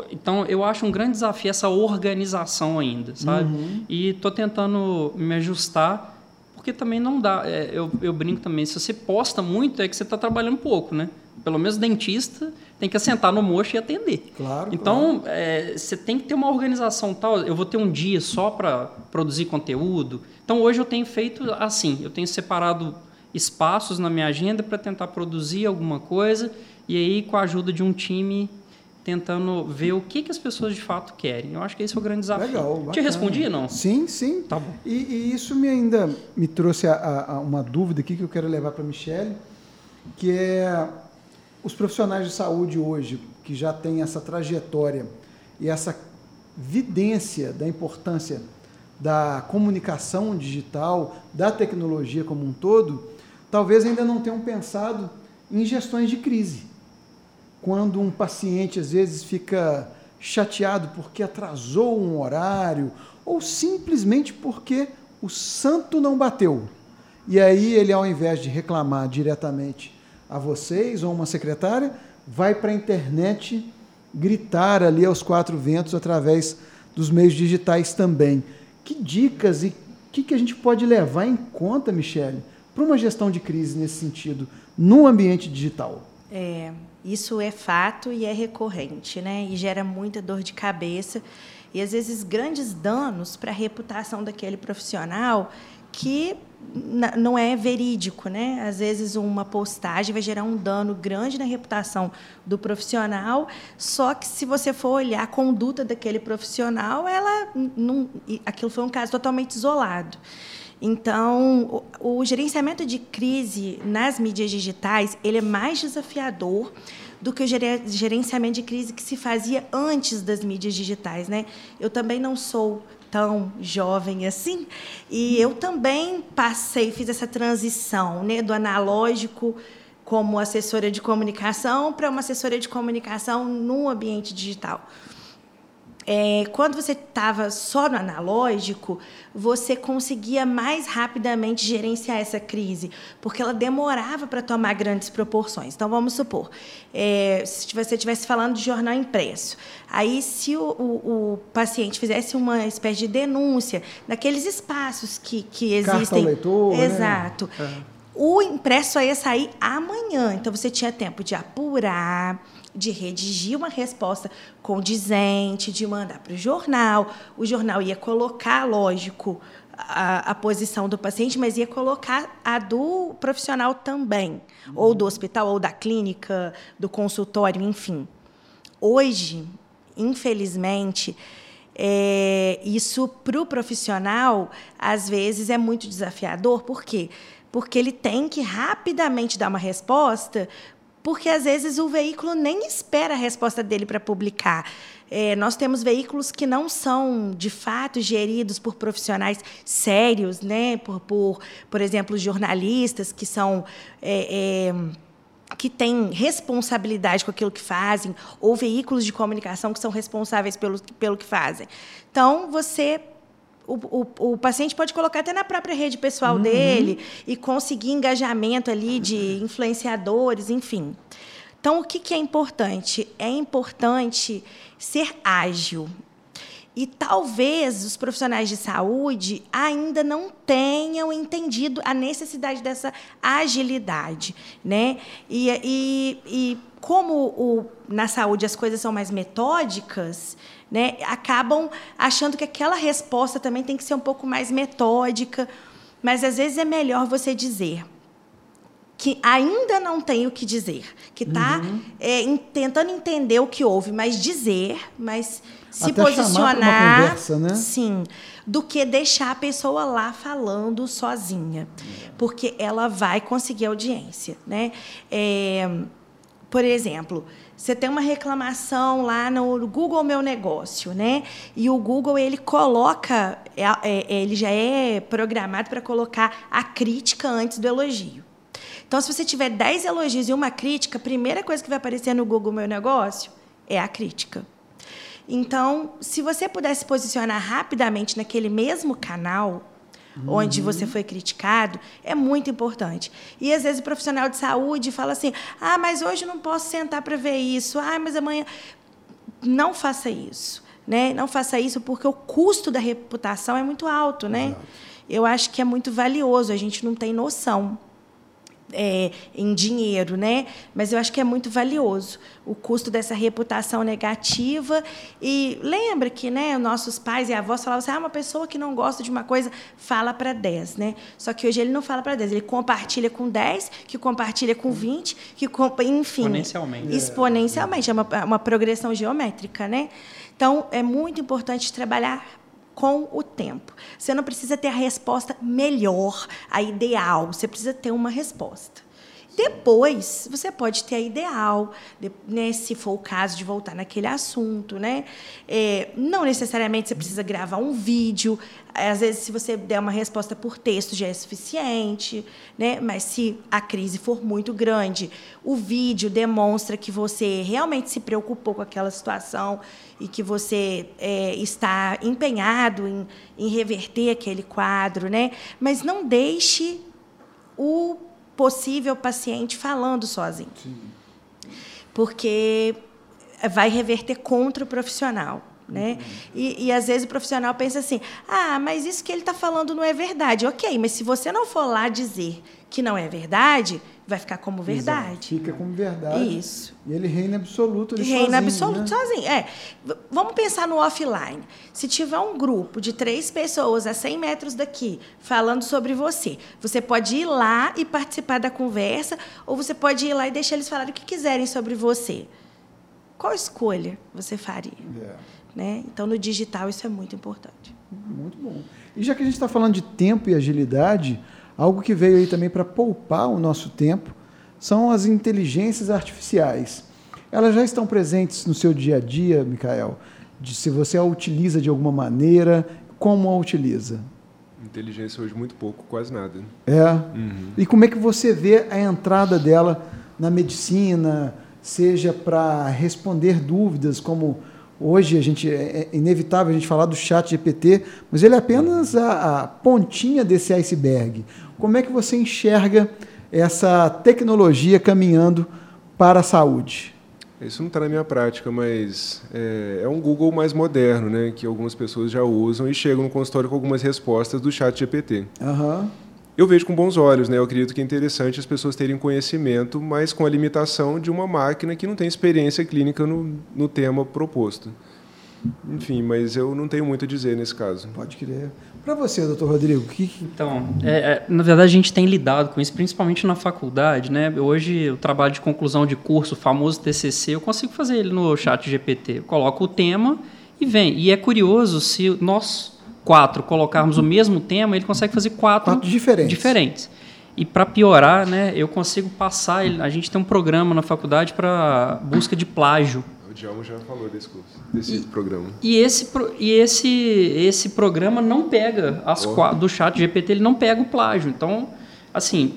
Então, eu acho um grande desafio essa organização ainda, sabe? Uhum. E estou tentando me ajustar, porque também não dá. É, eu, eu brinco também, se você posta muito, é que você está trabalhando pouco, né? Pelo menos dentista tem que assentar no mocho e atender.
Claro.
Então,
claro.
É, você tem que ter uma organização tal. Eu vou ter um dia só para produzir conteúdo. Então, hoje eu tenho feito assim: eu tenho separado espaços na minha agenda para tentar produzir alguma coisa e aí, com a ajuda de um time, tentando ver o que, que as pessoas de fato querem. Eu acho que esse é o grande desafio.
Legal, bacana.
Te respondi, não?
Sim, sim.
Tá bom.
E, e isso me ainda me trouxe a, a uma dúvida aqui que eu quero levar para a Michelle, que é os profissionais de saúde hoje, que já têm essa trajetória e essa vidência da importância da comunicação digital, da tecnologia como um todo, talvez ainda não tenham pensado em gestões de crise. Quando um paciente às vezes fica chateado porque atrasou um horário ou simplesmente porque o santo não bateu. E aí ele, ao invés de reclamar diretamente a vocês ou uma secretária, vai para a internet gritar ali aos quatro ventos através dos meios digitais também. Que dicas e o que, que a gente pode levar em conta, Michele, para uma gestão de crise nesse sentido, no ambiente digital?
É, isso é fato e é recorrente, né? E gera muita dor de cabeça e às vezes grandes danos para a reputação daquele profissional que não é verídico, né? Às vezes uma postagem vai gerar um dano grande na reputação do profissional, só que se você for olhar a conduta daquele profissional, ela não, aquilo foi um caso totalmente isolado. Então, o, o gerenciamento de crise nas mídias digitais, ele é mais desafiador do que o gerenciamento de crise que se fazia antes das mídias digitais, né? Eu também não sou tão jovem assim. E eu também passei, fiz essa transição né, do analógico como assessora de comunicação para uma assessora de comunicação no ambiente digital é, quando você estava só no analógico, você conseguia mais rapidamente gerenciar essa crise, porque ela demorava para tomar grandes proporções. Então, vamos supor, é, se você estivesse falando de jornal impresso, aí se o, o, o, paciente fizesse uma espécie de denúncia naqueles espaços que, que existem. Carta
ao leitor,
né? Exato. Né? O impresso ia sair amanhã, então você tinha tempo de apurar, de redigir uma resposta condizente, de mandar para o jornal. O jornal ia colocar, lógico, a, a, posição do paciente, mas ia colocar a do profissional também, uhum. ou do hospital, ou da clínica, do consultório, enfim. Hoje, infelizmente, é, isso para o profissional, às vezes, é muito desafiador. Por quê? Porque ele tem que rapidamente dar uma resposta, porque às vezes o veículo nem espera a resposta dele para publicar. É, nós temos veículos que não são, de fato, geridos por profissionais sérios, né? por, por, por exemplo, jornalistas que são. É, é, que têm responsabilidade com aquilo que fazem, ou veículos de comunicação que são responsáveis pelo, pelo que fazem. Então, você o, o, o, paciente pode colocar até na própria rede pessoal uhum. dele e conseguir engajamento ali de influenciadores, enfim. Então, o que, que é importante? É importante ser ágil. E talvez os profissionais de saúde ainda não tenham entendido a necessidade dessa agilidade. Né? E, e, e como o, na saúde as coisas são mais metódicas, né, acabam achando que aquela resposta também tem que ser um pouco mais metódica. Mas às vezes é melhor você dizer: que ainda não tem o que dizer, que está uhum. é, tentando entender o que houve, mas dizer, mas se
Até
posicionar,
conversa, né?
sim, do que deixar a pessoa lá falando sozinha, porque ela vai conseguir audiência, né? É, por exemplo, você tem uma reclamação lá no Google Meu Negócio, né? E o Google ele coloca, é, é, ele já é programado para colocar a crítica antes do elogio. Então, se você tiver 10 elogios e uma crítica, a primeira coisa que vai aparecer no Google Meu Negócio é a crítica. Então, se você pudesse posicionar rapidamente naquele mesmo canal, uhum. onde você foi criticado, é muito importante. E às vezes o profissional de saúde fala assim: ah, mas hoje não posso sentar para ver isso, ah, mas amanhã. Não faça isso. Né? Não faça isso porque o custo da reputação é muito alto. Né? Eu acho que é muito valioso, a gente não tem noção é, em dinheiro, né? Mas eu acho que é muito valioso o custo dessa reputação negativa. E lembra que, né, nossos pais e avós falavam assim: ah, uma pessoa que não gosta de uma coisa fala para 10, né? Só que hoje ele não fala para 10, ele compartilha com 10, que compartilha com 20, que enfim,
exponencialmente.
Exponencialmente, é uma, uma progressão geométrica, né? Então, é muito importante trabalhar com o tempo. Você não precisa ter a resposta melhor, a ideal, você precisa ter uma resposta. Depois, você pode ter a ideal, né, se for o caso de voltar naquele assunto. Né? É, não necessariamente você precisa gravar um vídeo. Às vezes, se você der uma resposta por texto, já é suficiente. Né? Mas se a crise for muito grande, o vídeo demonstra que você realmente se preocupou com aquela situação e que você é, está empenhado em, em reverter aquele quadro. Né? Mas não deixe o possível paciente falando sozinho. Sim. Porque vai reverter contra o profissional. Né? Uhum. E, e, às vezes o profissional pensa assim: ah, mas isso que ele está falando não é verdade. Ok, mas se você não for lá dizer que não é verdade, vai ficar como verdade. Exato,
fica como verdade.
Isso.
E ele reina absoluto ele
Reina
sozinho,
absoluto
né?
sozinho. É. Vamos pensar no offline. Se tiver um grupo de três pessoas a 100 metros daqui falando sobre você, você pode ir lá e participar da conversa, ou você pode ir lá e deixar eles falarem o que quiserem sobre você. Qual escolha você faria? Yeah. Né? Então, no digital, isso é muito importante.
Muito bom. E já que a gente está falando de tempo e agilidade, algo que veio aí também para poupar o nosso tempo são as inteligências artificiais. Elas já estão presentes no seu dia a dia, Mikael? De se você a utiliza de alguma maneira, como a utiliza?
Inteligência hoje muito pouco, quase nada.
É. Uhum. E como é que você vê a entrada dela na medicina, seja para responder dúvidas, como hoje a gente é, é inevitável a gente falar do chat GPT, mas ele é apenas a, a pontinha desse iceberg. Como é que você enxerga essa tecnologia caminhando para a saúde?
Isso não está na minha prática, mas é, é, um Google mais moderno, né, que algumas pessoas já usam e chegam no consultório com algumas respostas do chat GPT.
Uhum.
Eu vejo com bons olhos, né? Eu acredito que é interessante as pessoas terem conhecimento, mas com a limitação de uma máquina que não tem experiência clínica no, no tema proposto. Enfim, mas eu não tenho muito a dizer nesse caso.
Pode crer. Para você, doutor Rodrigo, que...
Então, é, é, na verdade, a gente tem lidado com isso, principalmente na faculdade. Né? Hoje, o trabalho de conclusão de curso, o famoso TCC, eu consigo fazer ele no chat GPT. Eu coloco o tema e vem. E é curioso, se nós quatro colocarmos o mesmo tema, ele consegue fazer quatro,
quatro diferentes.
diferentes. E para piorar, né, eu consigo passar. A gente tem um programa na faculdade para busca de plágio.
O Djalma já falou desse curso, desse e, programa.
E esse, e esse, esse programa não pega as oh. do chat GPT, ele não pega o plágio. Então, assim,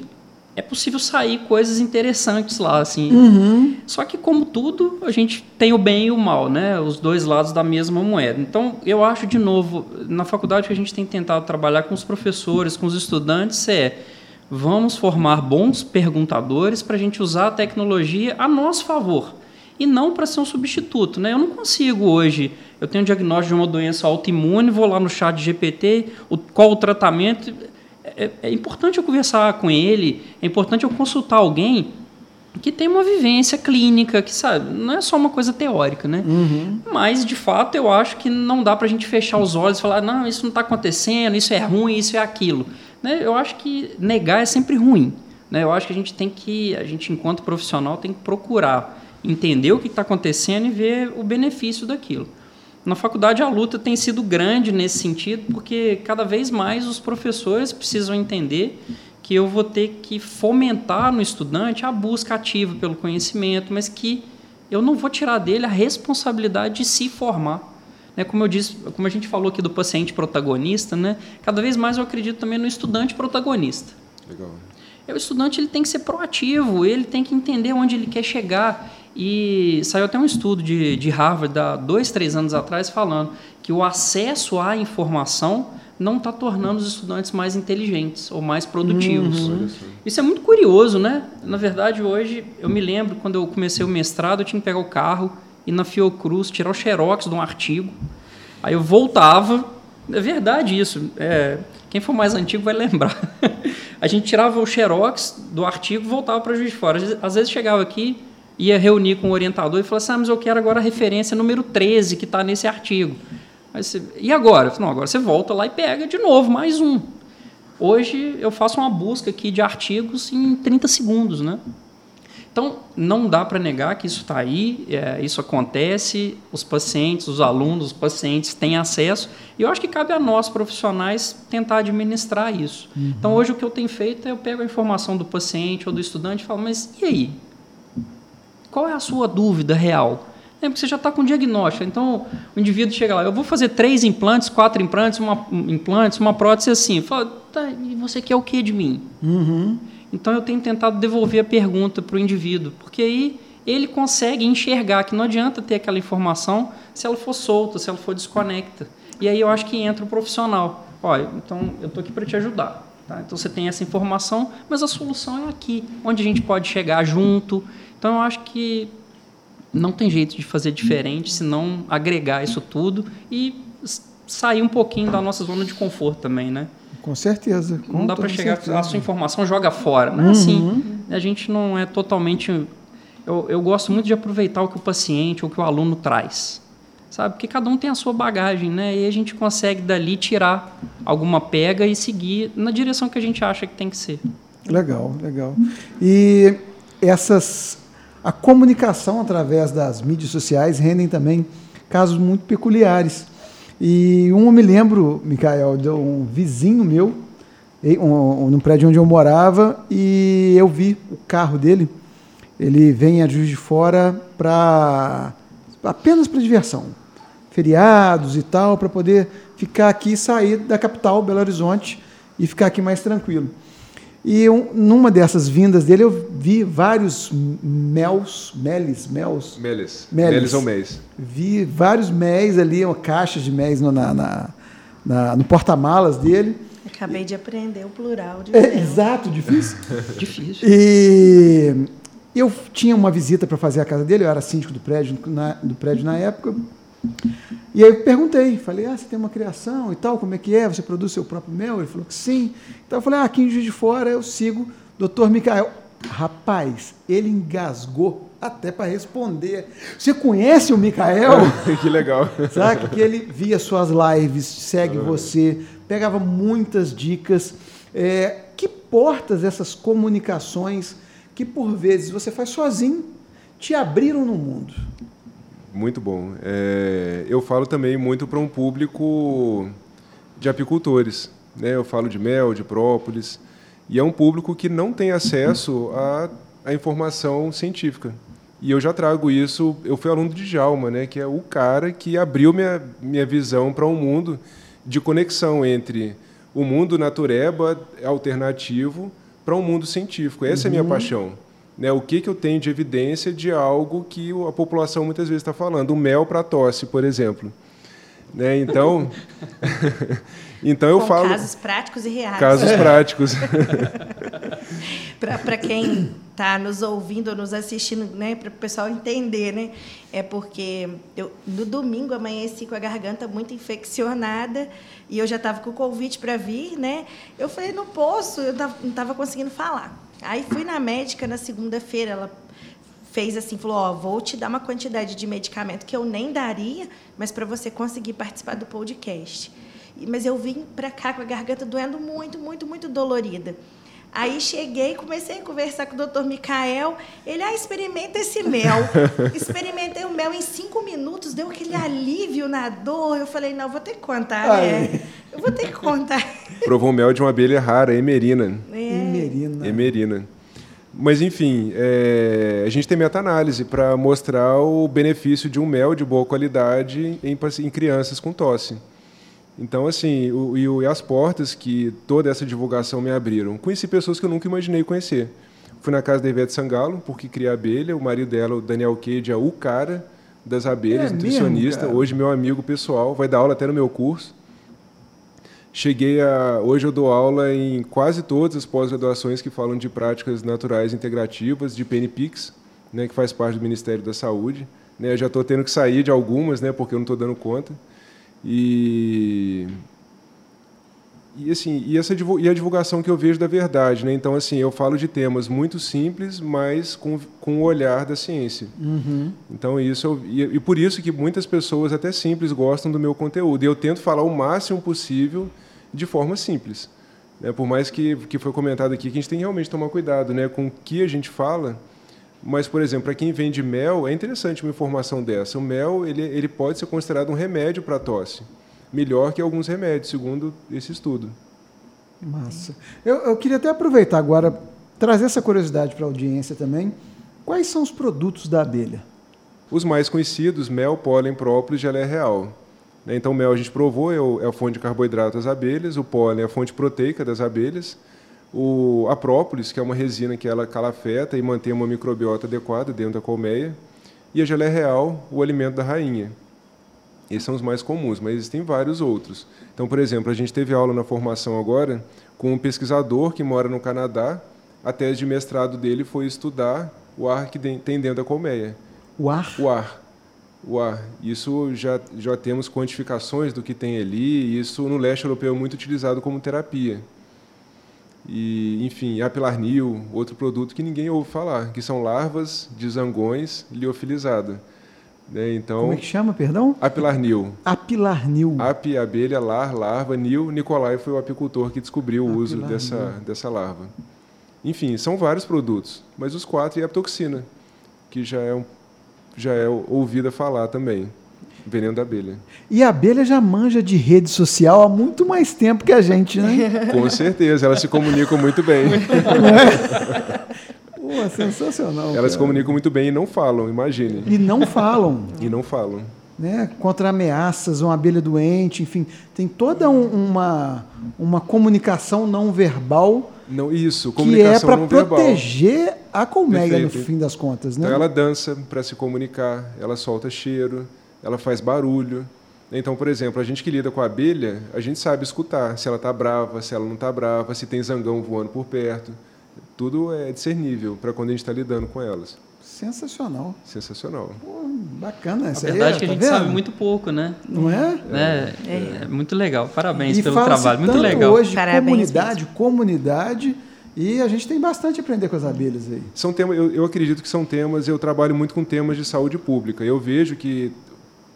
é possível sair coisas interessantes lá, assim.
Uhum.
Só que, como tudo, a gente tem o bem e o mal, né? Os dois lados da mesma moeda. Então, eu acho, de novo, na faculdade que a gente tem tentado trabalhar com os professores, com os estudantes, é vamos formar bons perguntadores para a gente usar a tecnologia a nosso favor e não para ser um substituto. Né? Eu não consigo hoje, eu tenho um diagnóstico de uma doença autoimune, vou lá no chat GPT, o, qual o tratamento. É, é, importante eu conversar com ele, é importante eu consultar alguém que tem uma vivência clínica, que sabe, não é só uma coisa teórica, né?
Uhum.
Mas, de fato, eu acho que não dá para a gente fechar os olhos e falar, não, isso não está acontecendo, isso é ruim, isso é aquilo. Né? Eu acho que negar é sempre ruim. Né? Eu acho que a gente tem que, a gente, enquanto profissional, tem que procurar entender o que está acontecendo e ver o benefício daquilo. Na faculdade a luta tem sido grande nesse sentido, porque cada vez mais os professores precisam entender que eu vou ter que fomentar no estudante a busca ativa pelo conhecimento, mas que eu não vou tirar dele a responsabilidade de se formar. Né, como eu disse, como a gente falou aqui do paciente protagonista, né, cada vez mais eu acredito também no estudante protagonista.
Legal.
É, o estudante ele tem que ser proativo, ele tem que entender onde ele quer chegar. E saiu até um estudo de, de Harvard, há dois, três anos atrás, falando que o acesso à informação não está tornando os estudantes mais inteligentes ou mais produtivos.
Uhum.
Isso é muito curioso, né? Na verdade, hoje, eu me lembro, quando eu comecei o mestrado, eu tinha que pegar o carro, ir na Fiocruz, tirar o xerox de um artigo. Aí eu voltava. É verdade isso. É, quem for mais antigo vai lembrar. *laughs* a gente tirava o xerox do artigo e voltava para Juiz de Fora. Às vezes chegava aqui, ia reunir com o orientador e falava assim, ah, mas eu quero agora a referência número 13 que está nesse artigo. Você, e agora? Não, agora você volta lá e pega de novo, mais um. Hoje eu faço uma busca aqui de artigos em 30 segundos, né? Então, não dá para negar que isso está aí, é, isso acontece, os pacientes, os alunos, os pacientes têm acesso, e eu acho que cabe a nós, profissionais, tentar administrar isso. Uhum. Então, hoje o que eu tenho feito é eu pego a informação do paciente ou do estudante e falo, mas e aí? Qual é a sua dúvida real? É porque você já está com diagnóstico. Então, o indivíduo chega lá, eu vou fazer três implantes, quatro implantes, uma, implantes, uma prótese assim. Fala, tá, e você quer o que de mim?
Uhum.
Então, eu tenho tentado devolver a pergunta para o indivíduo, porque aí ele consegue enxergar que não adianta ter aquela informação se ela for solta, se ela for desconecta. E aí eu acho que entra o profissional. Olha, então eu estou aqui para te ajudar. Tá? Então você tem essa informação, mas a solução é aqui, onde a gente pode chegar junto. Então eu acho que não tem jeito de fazer diferente, senão agregar isso tudo e sair um pouquinho da nossa zona de conforto também, né?
Com certeza. Com
não dá para chegar, certeza. a sua informação joga fora. Não é assim. uhum. assim. A gente não é totalmente. Eu, eu gosto muito de aproveitar o que o paciente ou que o aluno traz. Sabe? Porque cada um tem a sua bagagem, né? E a gente consegue dali tirar alguma pega e seguir na direção que a gente acha que tem que ser.
Legal, legal. E essas a comunicação através das mídias sociais rendem também casos muito peculiares. E um eu me lembro, Micael, de um vizinho meu, um, no prédio onde eu morava, e eu vi o carro dele. Ele vem a Juiz de Fora para apenas para diversão, feriados e tal, para poder ficar aqui e sair da capital, Belo Horizonte, e ficar aqui mais tranquilo. E um, numa dessas vindas dele eu vi vários mels, meles, mels.
Meles. Meles, meles ou mês.
Vi vários méis ali, uma caixa de méis no, na, na, na no porta-malas dele.
Acabei de aprender o plural de
é, Exato, difícil. *laughs*
difícil.
E eu tinha uma visita para fazer a casa dele, eu era síndico do prédio, na, do prédio na época. E aí eu perguntei, falei, ah, você tem uma criação e tal, como é que é? Você produz seu próprio mel? Ele falou que sim. Então eu falei, ah, aqui em Juiz de Fora eu sigo Dr. Micael. Rapaz, ele engasgou até para responder. Você conhece o Micael? *laughs*
que legal.
Sabe que ele via suas lives, segue você, pegava muitas dicas. É, que portas essas comunicações que por vezes você faz sozinho te abriram no mundo?
Muito bom. É, eu falo também muito para um público de apicultores. Né? Eu falo de mel, de própolis, e é um público que não tem acesso à, à informação científica. E eu já trago isso. Eu fui aluno de Jalma, né, que é o cara que abriu minha, minha visão para um mundo de conexão entre o mundo natureba alternativo para um mundo científico. Essa uhum. é a minha uhum. paixão. Né, o que, que eu tenho de evidência de algo que a população muitas vezes está falando? O mel para tosse, por exemplo. Né, então, *laughs* então eu
Com
falo.
Casos práticos e reais.
Casos práticos. *laughs*
para quem está nos ouvindo ou nos assistindo, né, para o pessoal entender, né, é porque eu no domingo amanheci com a garganta muito infeccionada e eu já estava com o convite para vir, né? Eu falei no poço, eu não estava conseguindo falar. Aí fui na médica na segunda-feira, ela fez assim, falou: "Ó, vou te dar uma quantidade de medicamento que eu nem daria, mas para você conseguir participar do podcast". Mas eu vim para cá com a garganta doendo muito, muito, muito dolorida. Aí cheguei, comecei a conversar com o doutor Micael. Ele, ah, experimenta esse mel. *laughs* Experimentei o mel em cinco minutos, deu aquele alívio na dor. Eu falei, não, vou ter que contar, né? Eu vou ter que contar.
Provou mel de uma abelha rara, emerina. *laughs*
Emerina.
Emerina. Mas, enfim, é, a gente tem meta-análise para mostrar o benefício de um mel de boa qualidade em, em crianças com tosse. Então, assim, o, e, o, e as portas que toda essa divulgação me abriram. Conheci pessoas que eu nunca imaginei conhecer. Fui na casa da Ivete Sangalo, porque cria abelha. O marido dela, o Daniel Cade, é o cara das abelhas, é nutricionista. Mesmo, hoje, meu amigo pessoal, vai dar aula até no meu curso. Cheguei a. Hoje eu dou aula em quase todas as pós-graduações que falam de práticas naturais integrativas, de PNPICS, né, que faz parte do Ministério da Saúde. Né, eu já estou tendo que sair de algumas, né, porque eu não estou dando conta. E e assim e essa e a divulgação que eu vejo da verdade né então assim eu falo de temas muito simples mas com, com o olhar da ciência
uhum.
então isso eu, e, e, por isso que muitas pessoas até simples gostam do meu conteúdo e eu tento falar o máximo possível de forma simples né? por mais que que foi comentado aqui que a gente tem que realmente tomar cuidado né com o que a gente fala mas, por exemplo, para quem vende mel, é interessante uma informação dessa. O mel ele, ele pode ser considerado um remédio para a tosse. Melhor que alguns remédios, segundo esse estudo.
Massa. Eu, eu queria até aproveitar agora, trazer essa curiosidade para a audiência também. Quais são os produtos da abelha?
Os mais conhecidos, mel, pólen, própolis, geleia real. Né, então, mel a gente provou, é, é a fonte de carboidrato das abelhas, o pólen é a fonte proteica das abelhas, o, a própolis, que é uma resina que ela calafeta e mantém uma microbiota adequada dentro da colmeia, e a geleia real, o alimento da rainha. Esses são os mais comuns, mas existem vários outros. Então, por exemplo, a gente teve aula na formação agora com um pesquisador que mora no Canadá. A tese de mestrado dele foi estudar o ar que tem dentro da colmeia.
O ar?
O ar. Ar. Isso já, já temos quantificações do que tem ali, e isso no leste europeu é muito utilizado como terapia e, enfim, apilarnil, outro produto que ninguém ouve falar, que são larvas de zangões liofilizadas. Né? Então,
Como é que chama, perdão?
Apilarnil.
Apilarnil.
Api, abelha, lar, larva, nil. Nicolai foi o apicultor que descobriu o uso dessa, dessa larva. Enfim, são vários produtos, mas os quatro e a toxina, que já é, um, já é ouvida falar também. Veneno da abelha.
E a abelha já manja de rede social há muito mais tempo que a gente, né? *laughs*
Com certeza, elas se comunicam muito bem. *laughs*
Pô, sensacional.
Elas cara. se comunicam muito bem e não falam, imagine.
E não falam.
e não falam.
Né? Contra ameaças, uma abelha doente, enfim, tem toda um, uma, uma comunicação não verbal.
Não, isso, comunicação
que é para proteger a colmeia Perfeito. no fim das contas, né?
Então ela dança para se comunicar, ela solta cheiro, ela faz barulho. Então, por exemplo, a gente que lida com a abelha, a gente sabe escutar se ela está brava, se ela não está brava, se tem zangão voando por perto. Tudo é discernível para quando a gente está lidando com elas.
Sensacional.
Sensacional.
Pô, bacana.
Essa a verdade é, que a tá gente vendo? sabe muito pouco, né?
Não é?
É, é, é muito legal. Parabéns e pelo trabalho. Muito legal.
hoje
Parabéns
comunidade, mesmo. comunidade e a gente tem bastante a aprender com as abelhas aí.
São temas, eu, eu acredito que são temas, eu trabalho muito com temas de saúde pública. Eu vejo que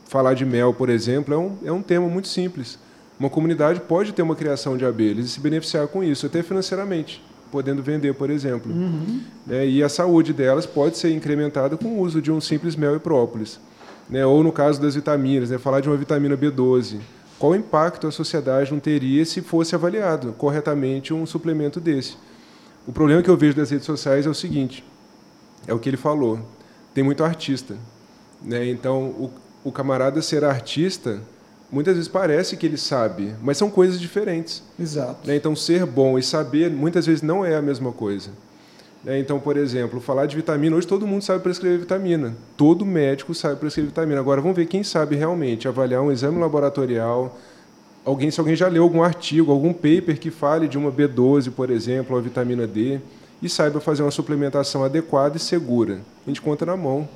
falar de mel, por exemplo, é um, é um tema muito simples. Uma comunidade pode ter uma criação de abelhas e se beneficiar com isso, até financeiramente, podendo vender, por exemplo. Uhum. E a saúde delas pode ser incrementada com o uso de um simples mel e própolis. Né? Ou no caso das vitaminas, né? falar de uma vitamina B12. Qual impacto a sociedade não teria se fosse avaliado corretamente um suplemento desse? O problema que eu vejo das redes sociais é o seguinte: é o que ele falou. Tem muito artista. Né? Então, o, o camarada ser artista muitas vezes parece que ele sabe, mas são coisas diferentes.
Exato.
Né? Então, ser bom e saber muitas vezes não é a mesma coisa. Né? Então, por exemplo, falar de vitamina, hoje todo mundo sabe prescrever vitamina. Todo médico sabe prescrever vitamina. Agora, vamos ver quem sabe realmente avaliar um exame laboratorial. Alguém, se alguém já leu algum artigo, algum paper que fale de uma B12, por exemplo, ou a vitamina D, e saiba fazer uma suplementação adequada e segura. A gente conta na mão.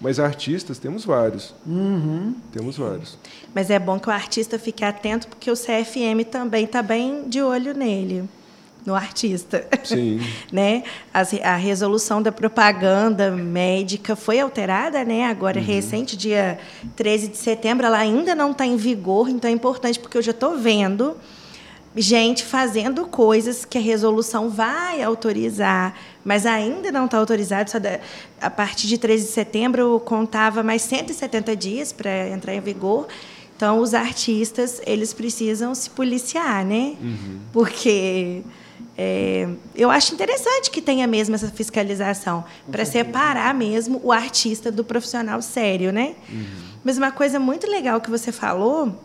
Mas artistas temos vários.
Uhum.
Temos vários.
Mas é bom que o artista fique atento, porque o CFM também está bem de olho nele, no artista.
Sim. *laughs*
né? A, a, resolução da propaganda médica foi alterada, né? Agora, uhum. recente, dia 13 de setembro, ela ainda não está em vigor, então é importante, porque eu já estou vendo gente fazendo coisas que a resolução vai autorizar, mas ainda não está autorizado. a partir de 13 de setembro, contava mais 170 dias para entrar em vigor. Então, os artistas eles precisam se policiar, né?
Uhum.
Porque é, eu acho interessante que tenha mesmo essa fiscalização para separar mesmo o artista do profissional sério, né?
Uhum.
Mas uma coisa muito legal que você falou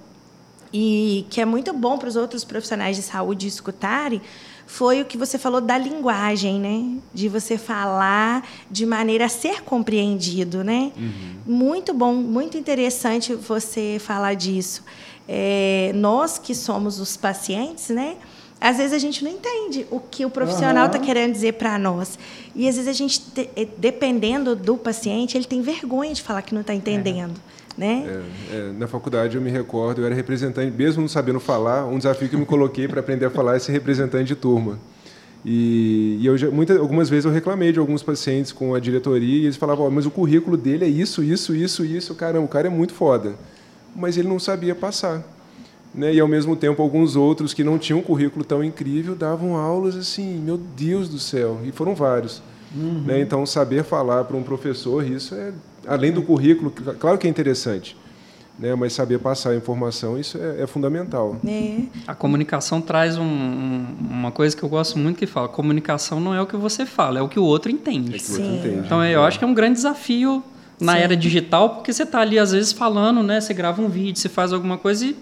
e que é muito bom para os outros profissionais de saúde escutarem, foi o que você falou da linguagem, né? De você falar de maneira a ser compreendido, né?
Uhum.
Muito bom, muito interessante você falar disso. É, nós que somos os pacientes, né? Às vezes a gente não entende o que o profissional está uhum. querendo dizer para nós. E às vezes a gente, dependendo do paciente, ele tem vergonha de falar que não está entendendo. É. Né?
É, é, na faculdade eu me recordo, eu era representante, mesmo não sabendo falar, um desafio que eu me coloquei para aprender a falar é ser representante de turma. E, e eu já, muitas, algumas vezes eu reclamei de alguns pacientes com a diretoria e eles falavam, oh, mas o currículo dele é isso, isso, isso, isso, caramba, o cara é muito foda. Mas ele não sabia passar. Né? E ao mesmo tempo alguns outros que não tinham um currículo tão incrível davam aulas assim, meu Deus do céu, e foram vários.
Uhum.
Né? Então saber falar para um professor isso é além do currículo, claro que é interessante, né? mas saber passar a informação, isso é, é fundamental.
É.
A comunicação traz um, um, uma coisa que eu gosto muito que fala, comunicação não é o que você fala, é o que o outro entende.
É que o outro entende.
Então eu acho que é um grande desafio na Sim. era digital, porque você está ali às vezes falando, né? Você grava um vídeo, você faz alguma coisa e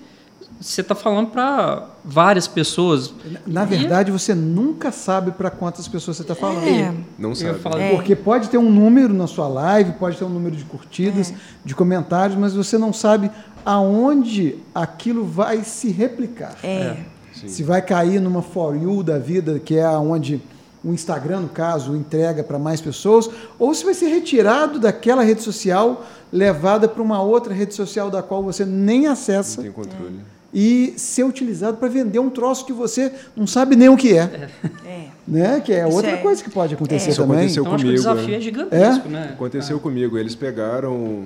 você está falando para várias pessoas.
Na verdade, e... você nunca sabe para quantas pessoas você está falando.
É.
Não sabe.
Falo,
é.
Porque pode ter um número na sua live, pode ter um número de curtidas, é. de comentários, mas você não sabe aonde aquilo vai se replicar.
É. é.
Se vai cair numa For You da vida, que é onde o Instagram, no caso, entrega para mais pessoas, ou se vai ser retirado daquela rede social, levada para uma outra rede social da qual você nem acessa.
Não tem controle
e ser utilizado para vender um troço que você não sabe nem o que é.
é.
Né? Que é Isso outra é. coisa que pode acontecer
é.
também.
Isso aconteceu
então,
comigo.
o desafio é, é gigantesco, né?
Aconteceu ah. comigo. Eles pegaram,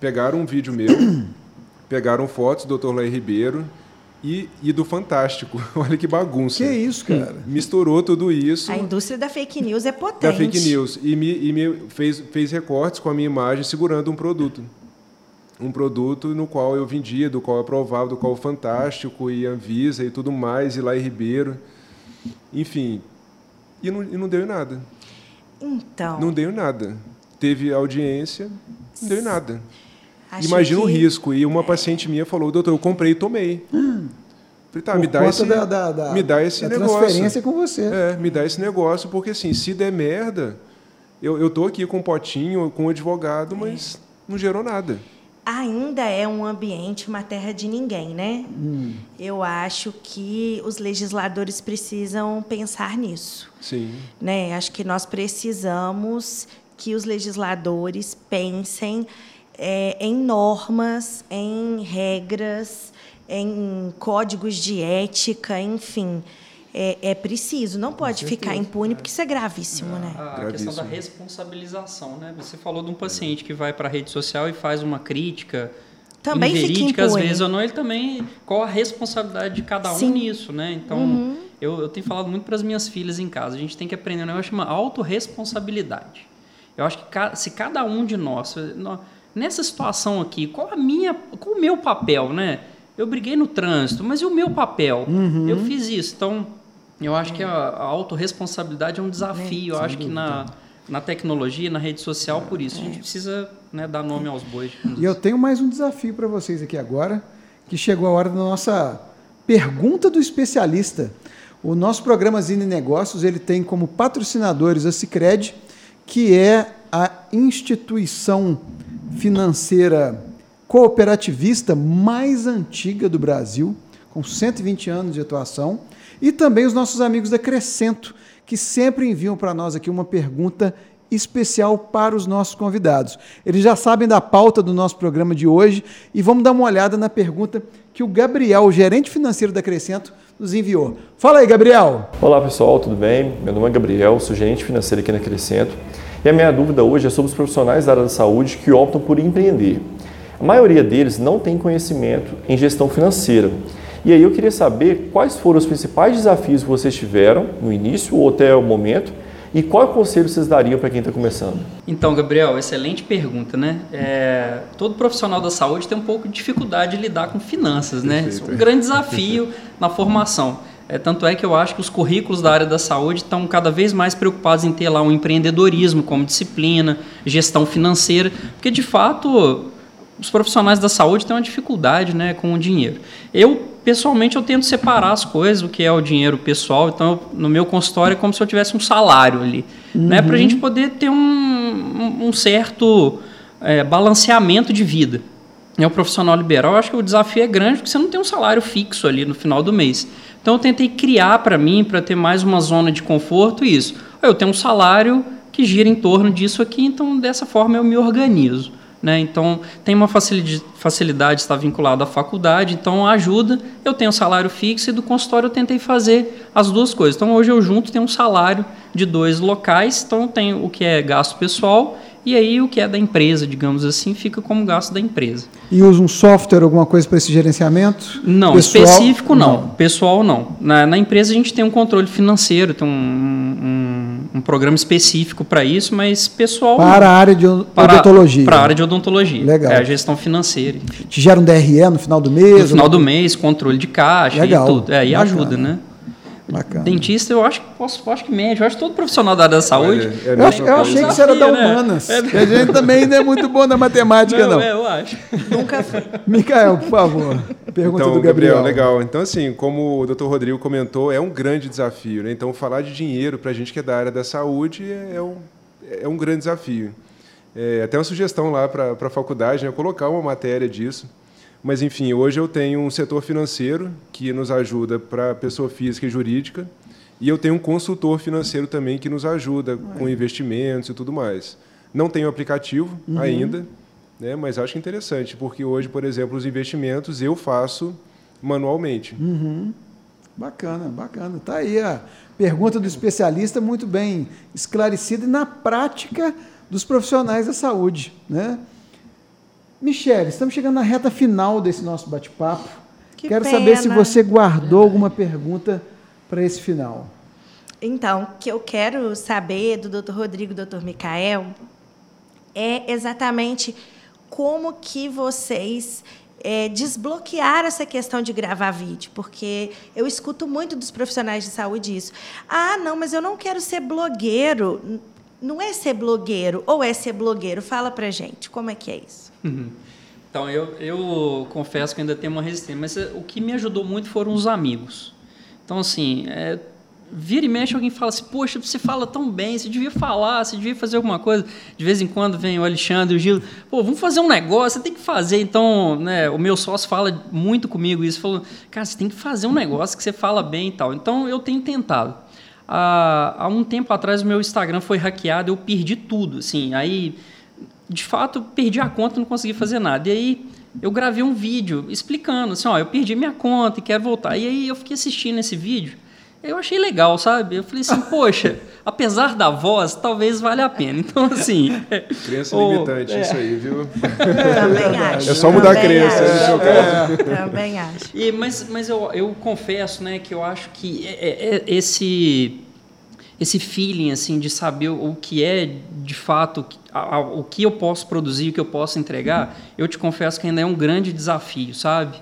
pegaram um vídeo meu, *coughs* pegaram fotos do Dr. Laí Ribeiro e, e, do Fantástico. *laughs* Olha que bagunça.
Que isso, cara?
Misturou tudo isso.
A indústria da fake news é potente.
Da fake news. E me, e me fez, fez recortes com a minha imagem segurando um produto um produto no qual eu vendia, do qual eu aprovava, do qual Fantástico e Anvisa e tudo mais, e lá em Ribeiro. Enfim, e não, e não deu em nada.
Então.
Não deu em nada. Teve audiência, não deu em nada. Imagina que... o risco. E uma paciente minha falou, doutor, eu comprei e tomei.
Hum.
Falei, tá, me dá, esse,
da, da, da,
me dá esse
da
negócio.
transferência com você.
É, me dá esse negócio, porque assim, se der merda, eu, eu tô aqui com um potinho, com um advogado, mas é. não gerou nada
ainda é um ambiente, uma terra de ninguém, né?
Hum.
Eu acho que os legisladores precisam pensar nisso.
Sim.
Né? Acho que nós precisamos que os legisladores pensem é, em normas, em regras, em códigos de ética, enfim é, é preciso, não pode ficar impune, porque isso é gravíssimo,
é,
né?
A
gravíssimo.
questão da responsabilização, né? Você falou de um paciente que vai para a rede social e faz uma crítica
também
inverídica, às vezes ou não, ele também. Qual a responsabilidade de cada um Sim. nisso, né? Então, uhum. eu, eu tenho falado muito para as minhas filhas em casa. A gente tem que aprender um negócio chamado autorresponsabilidade. Eu acho que se cada um de nós, nessa situação aqui, qual a minha, qual o meu papel, né? Eu briguei no trânsito, mas e o meu papel? Uhum. Eu fiz isso. Então, eu acho que a, a autorresponsabilidade é um desafio. É, eu acho dúvida. que na, na tecnologia, na rede social, por isso. A gente precisa né, dar nome aos bois.
E eu tenho mais um desafio para vocês aqui agora, que chegou a hora da nossa pergunta do especialista. O nosso programa Zine Negócios ele tem como patrocinadores a Cicred, que é a instituição financeira cooperativista mais antiga do Brasil, com 120 anos de atuação, e também os nossos amigos da Crescento, que sempre enviam para nós aqui uma pergunta especial para os nossos convidados. Eles já sabem da pauta do nosso programa de hoje e vamos dar uma olhada na pergunta que o Gabriel, o gerente financeiro da Crescento, nos enviou. Fala aí, Gabriel.
Olá, pessoal, tudo bem? Meu nome é Gabriel, sou gerente financeiro aqui na Crescento. E a minha dúvida hoje é sobre os profissionais da área da saúde que optam por empreender. A maioria deles não tem conhecimento em gestão financeira. E aí eu queria saber quais foram os principais desafios que vocês tiveram no início ou até o momento e qual conselho vocês dariam para quem está começando?
Então, Gabriel, excelente pergunta, né? É, todo profissional da saúde tem um pouco de dificuldade de lidar com finanças, né? Isso é um grande desafio *laughs* na formação. É, tanto é que eu acho que os currículos da área da saúde estão cada vez mais preocupados em ter lá um empreendedorismo como disciplina, gestão financeira, porque de fato os profissionais da saúde têm uma dificuldade né, com o dinheiro. Eu, pessoalmente, eu tento separar as coisas, o que é o dinheiro pessoal. Então, no meu consultório, é como se eu tivesse um salário ali, né, uhum. né, para a gente poder ter um, um certo é, balanceamento de vida. É o profissional liberal, eu acho que o desafio é grande, porque você não tem um salário fixo ali no final do mês. Então, eu tentei criar para mim, para ter mais uma zona de conforto, isso. Eu tenho um salário que gira em torno disso aqui, então, dessa forma, eu me organizo. Né? Então, tem uma facilidade, está vinculada à faculdade, então ajuda. Eu tenho salário fixo e do consultório eu tentei fazer as duas coisas. Então, hoje eu junto tenho um salário de dois locais, então tenho o que é gasto pessoal e aí o que é da empresa, digamos assim, fica como gasto da empresa.
E usa um software, alguma coisa para esse gerenciamento?
Não, Pessoal, específico não. não. Pessoal não. Na, na, empresa a gente tem um controle financeiro, tem um, um, um programa específico para isso, mas pessoal.
Para não. a área de odontologia.
Para a área de odontologia.
Legal.
É a gestão financeira.
Te gera um DRE no final do mês?
No final do mês, controle de caixa Legal. e tudo. É, e ajuda, né? Bacana. Dentista, eu acho, posso, acho que médico, eu acho que todo profissional da área da saúde.
É, é eu, acho, eu achei que você era da né? humanas. Né? a gente também não é muito bom na matemática, não. não.
É, eu acho.
Nunca foi.
Micael, por favor. Pergunta
então,
do Gabriel. Gabriel.
Legal. Então, assim, como o Dr. Rodrigo comentou, é um grande desafio. Né? Então, falar de dinheiro para a gente que é da área da saúde é um, é um grande desafio. É, até uma sugestão lá para a faculdade, né? colocar uma matéria disso mas, enfim, hoje eu tenho um setor financeiro que nos ajuda para pessoa física e jurídica, e eu tenho um consultor financeiro também que nos ajuda com investimentos e tudo mais. Não tenho aplicativo uhum. ainda, né, mas acho interessante, porque hoje, por exemplo, os investimentos eu faço manualmente.
Uhum. Bacana, bacana. Está aí a pergunta do especialista muito bem esclarecida e na prática dos profissionais da saúde. Né? Michele, estamos chegando na reta final desse nosso bate-papo. Que Quero pena. saber se você guardou alguma pergunta para esse final.
Então, o que eu quero saber do Dr. Rodrigo e do Dr. Micael é exatamente como que vocês é, desbloquearam essa questão de gravar vídeo, porque eu escuto muito dos profissionais de saúde isso. Ah, não, mas eu não quero ser blogueiro. Não é ser blogueiro ou é ser blogueiro? Fala pra gente, como é que é isso?
Uhum. Então, eu, eu confesso que ainda tenho uma resistência, mas eh, o que me ajudou muito foram os amigos. Então, assim, é, vira e mexe alguém fala assim, poxa, você fala tão bem, você devia falar, você devia fazer alguma coisa. De vez em quando vem o Alexandre o Gil, pô, vamos fazer um negócio, você tem que fazer. Então, né, o meu sócio fala muito comigo isso, falou, cara, você tem que fazer um negócio que você fala bem e tal. Então, eu tenho tentado. Há, há um tempo atrás, o meu Instagram foi hackeado, eu perdi tudo, assim, aí de fato, perdi a conta, não consegui fazer nada. E aí eu gravei um vídeo explicando assim, ó, eu perdi minha conta e quero voltar. E aí eu fiquei assistindo esse vídeo Eu achei legal, sabe? Eu falei assim, *laughs* poxa, apesar da voz, talvez valha a pena. Então, assim.
Crença oh, limitante, é. isso aí, viu?
Também *laughs* acho.
É só mudar
também
a crença,
acho.
seu caso.
Também acho.
E, mas mas eu, eu confesso, né, que eu acho que é, é, esse esse feeling assim de saber o que é de fato o que eu posso produzir, o que eu posso entregar, eu te confesso que ainda é um grande desafio, sabe?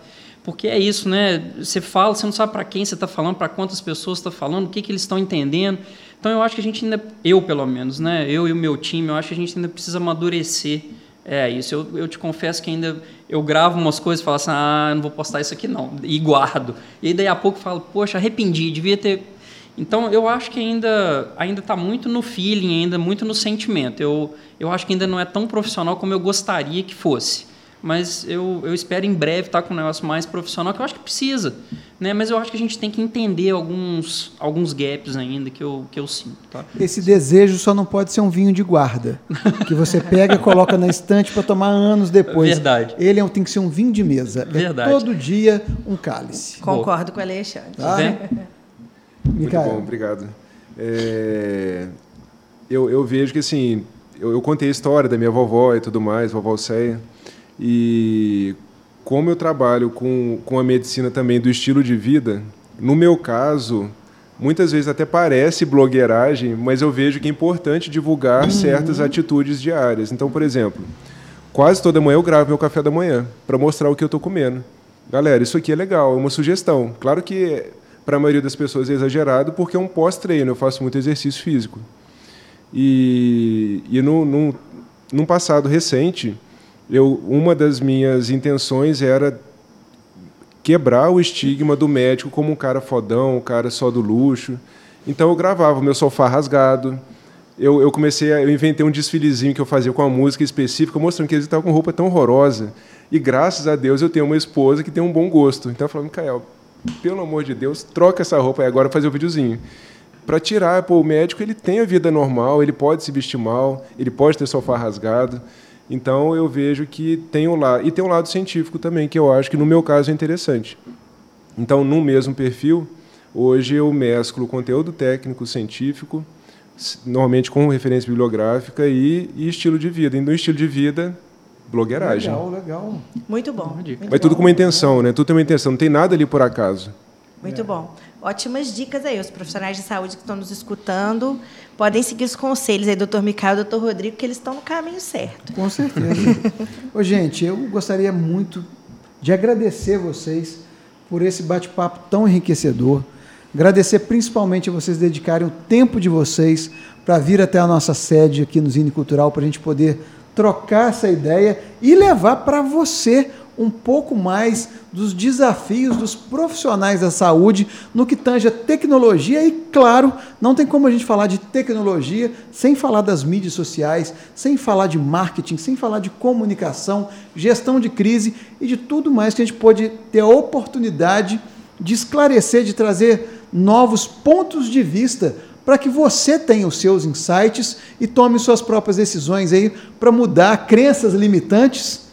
Porque é isso, né? Você fala, você não sabe para quem você está falando, para quantas pessoas está falando, o que, que eles estão entendendo. Então eu acho que a gente ainda, eu pelo menos, né? Eu e o meu time, eu acho que a gente ainda precisa amadurecer. É isso. Eu, eu te confesso que ainda eu gravo umas coisas e falo assim, ah, não vou postar isso aqui não, e guardo. E daí a pouco eu falo, poxa, arrependi, devia ter. Então eu acho que ainda ainda está muito no feeling, ainda muito no sentimento. Eu eu acho que ainda não é tão profissional como eu gostaria que fosse mas eu, eu espero em breve estar com um negócio mais profissional, que eu acho que precisa. Né? Mas eu acho que a gente tem que entender alguns, alguns gaps ainda que eu, que eu sinto. Tá?
Esse desejo só não pode ser um vinho de guarda, que você pega e coloca na estante para tomar anos depois.
Verdade.
Ele é, tem que ser um vinho de mesa. É
Verdade.
É todo dia um cálice.
Concordo com o Alexandre.
Tá?
Muito bom, obrigado. É, eu, eu vejo que assim, eu, eu contei a história da minha vovó e tudo mais, vovó Ceia. E como eu trabalho com, com a medicina também do estilo de vida, no meu caso, muitas vezes até parece blogueiragem, mas eu vejo que é importante divulgar uhum. certas atitudes diárias. Então, por exemplo, quase toda manhã eu gravo meu café da manhã para mostrar o que eu estou comendo. Galera, isso aqui é legal, é uma sugestão. Claro que para a maioria das pessoas é exagerado porque é um pós-treino, eu faço muito exercício físico. E, e no, no, num passado recente, eu, uma das minhas intenções era quebrar o estigma do médico como um cara fodão, um cara só do luxo. Então eu gravava o meu sofá rasgado. Eu, eu comecei a, eu inventei um desfilezinho que eu fazia com uma música específica, mostrando que eles estavam com roupa tão horrorosa. E graças a Deus eu tenho uma esposa que tem um bom gosto. Então eu falei, Micael, pelo amor de Deus, troca essa roupa e agora fazer o um videozinho. Para tirar, pô, o médico ele tem a vida normal, ele pode se vestir mal, ele pode ter sofá rasgado. Então eu vejo que tem o lado e tem um lado científico também que eu acho que no meu caso é interessante. Então no mesmo perfil hoje eu mesclo conteúdo técnico científico normalmente com referência bibliográfica e, e estilo de vida. E no estilo de vida blogueiragem.
Legal, legal.
Muito bom. Muito
Mas tudo com uma intenção, né? Tudo tem uma intenção, não tem nada ali por acaso.
Muito é. bom. Ótimas dicas aí. Os profissionais de saúde que estão nos escutando podem seguir os conselhos aí, doutor Micael e doutor Rodrigo, que eles estão no caminho certo.
Com certeza. *laughs* Ô, gente, eu gostaria muito de agradecer vocês por esse bate-papo tão enriquecedor. Agradecer principalmente a vocês dedicarem o tempo de vocês para vir até a nossa sede aqui no Zine Cultural, para a gente poder trocar essa ideia e levar para você um pouco mais dos desafios dos profissionais da saúde no que tange a tecnologia. E, claro, não tem como a gente falar de tecnologia sem falar das mídias sociais, sem falar de marketing, sem falar de comunicação, gestão de crise e de tudo mais que a gente pode ter a oportunidade de esclarecer, de trazer novos pontos de vista para que você tenha os seus insights e tome suas próprias decisões aí para mudar crenças limitantes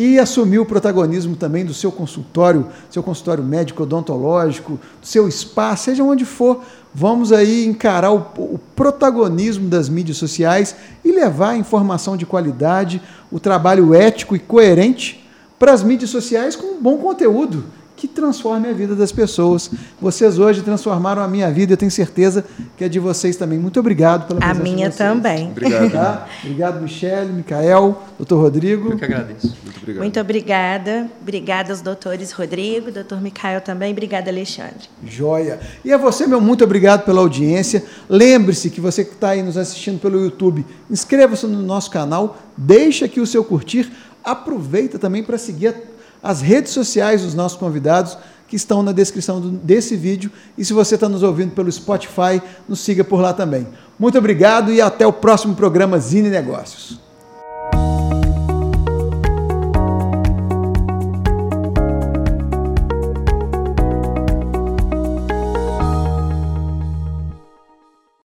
e assumiu o protagonismo também do seu consultório, seu consultório médico odontológico, do seu espaço, seja onde for. Vamos aí encarar o, o protagonismo das mídias sociais e levar a informação de qualidade, o trabalho ético e coerente para as mídias sociais com bom conteúdo que transforme a vida das pessoas. Vocês hoje transformaram a minha vida, eu tenho certeza que é de vocês também. Muito obrigado pela presença
A minha também.
Obrigado.
Tá? Obrigado, Michele, Micael, doutor Rodrigo.
Eu que agradeço.
Muito obrigado. Muito obrigada. Obrigada aos doutores Rodrigo, doutor Micael também. Obrigada, Alexandre.
Joia. E a você, meu muito obrigado pela audiência. Lembre-se que você que está aí nos assistindo pelo YouTube, inscreva-se no nosso canal, deixe aqui o seu curtir, aproveita também para seguir a as redes sociais dos nossos convidados, que estão na descrição desse vídeo. E se você está nos ouvindo pelo Spotify, nos siga por lá também. Muito obrigado e até o próximo programa Zine Negócios.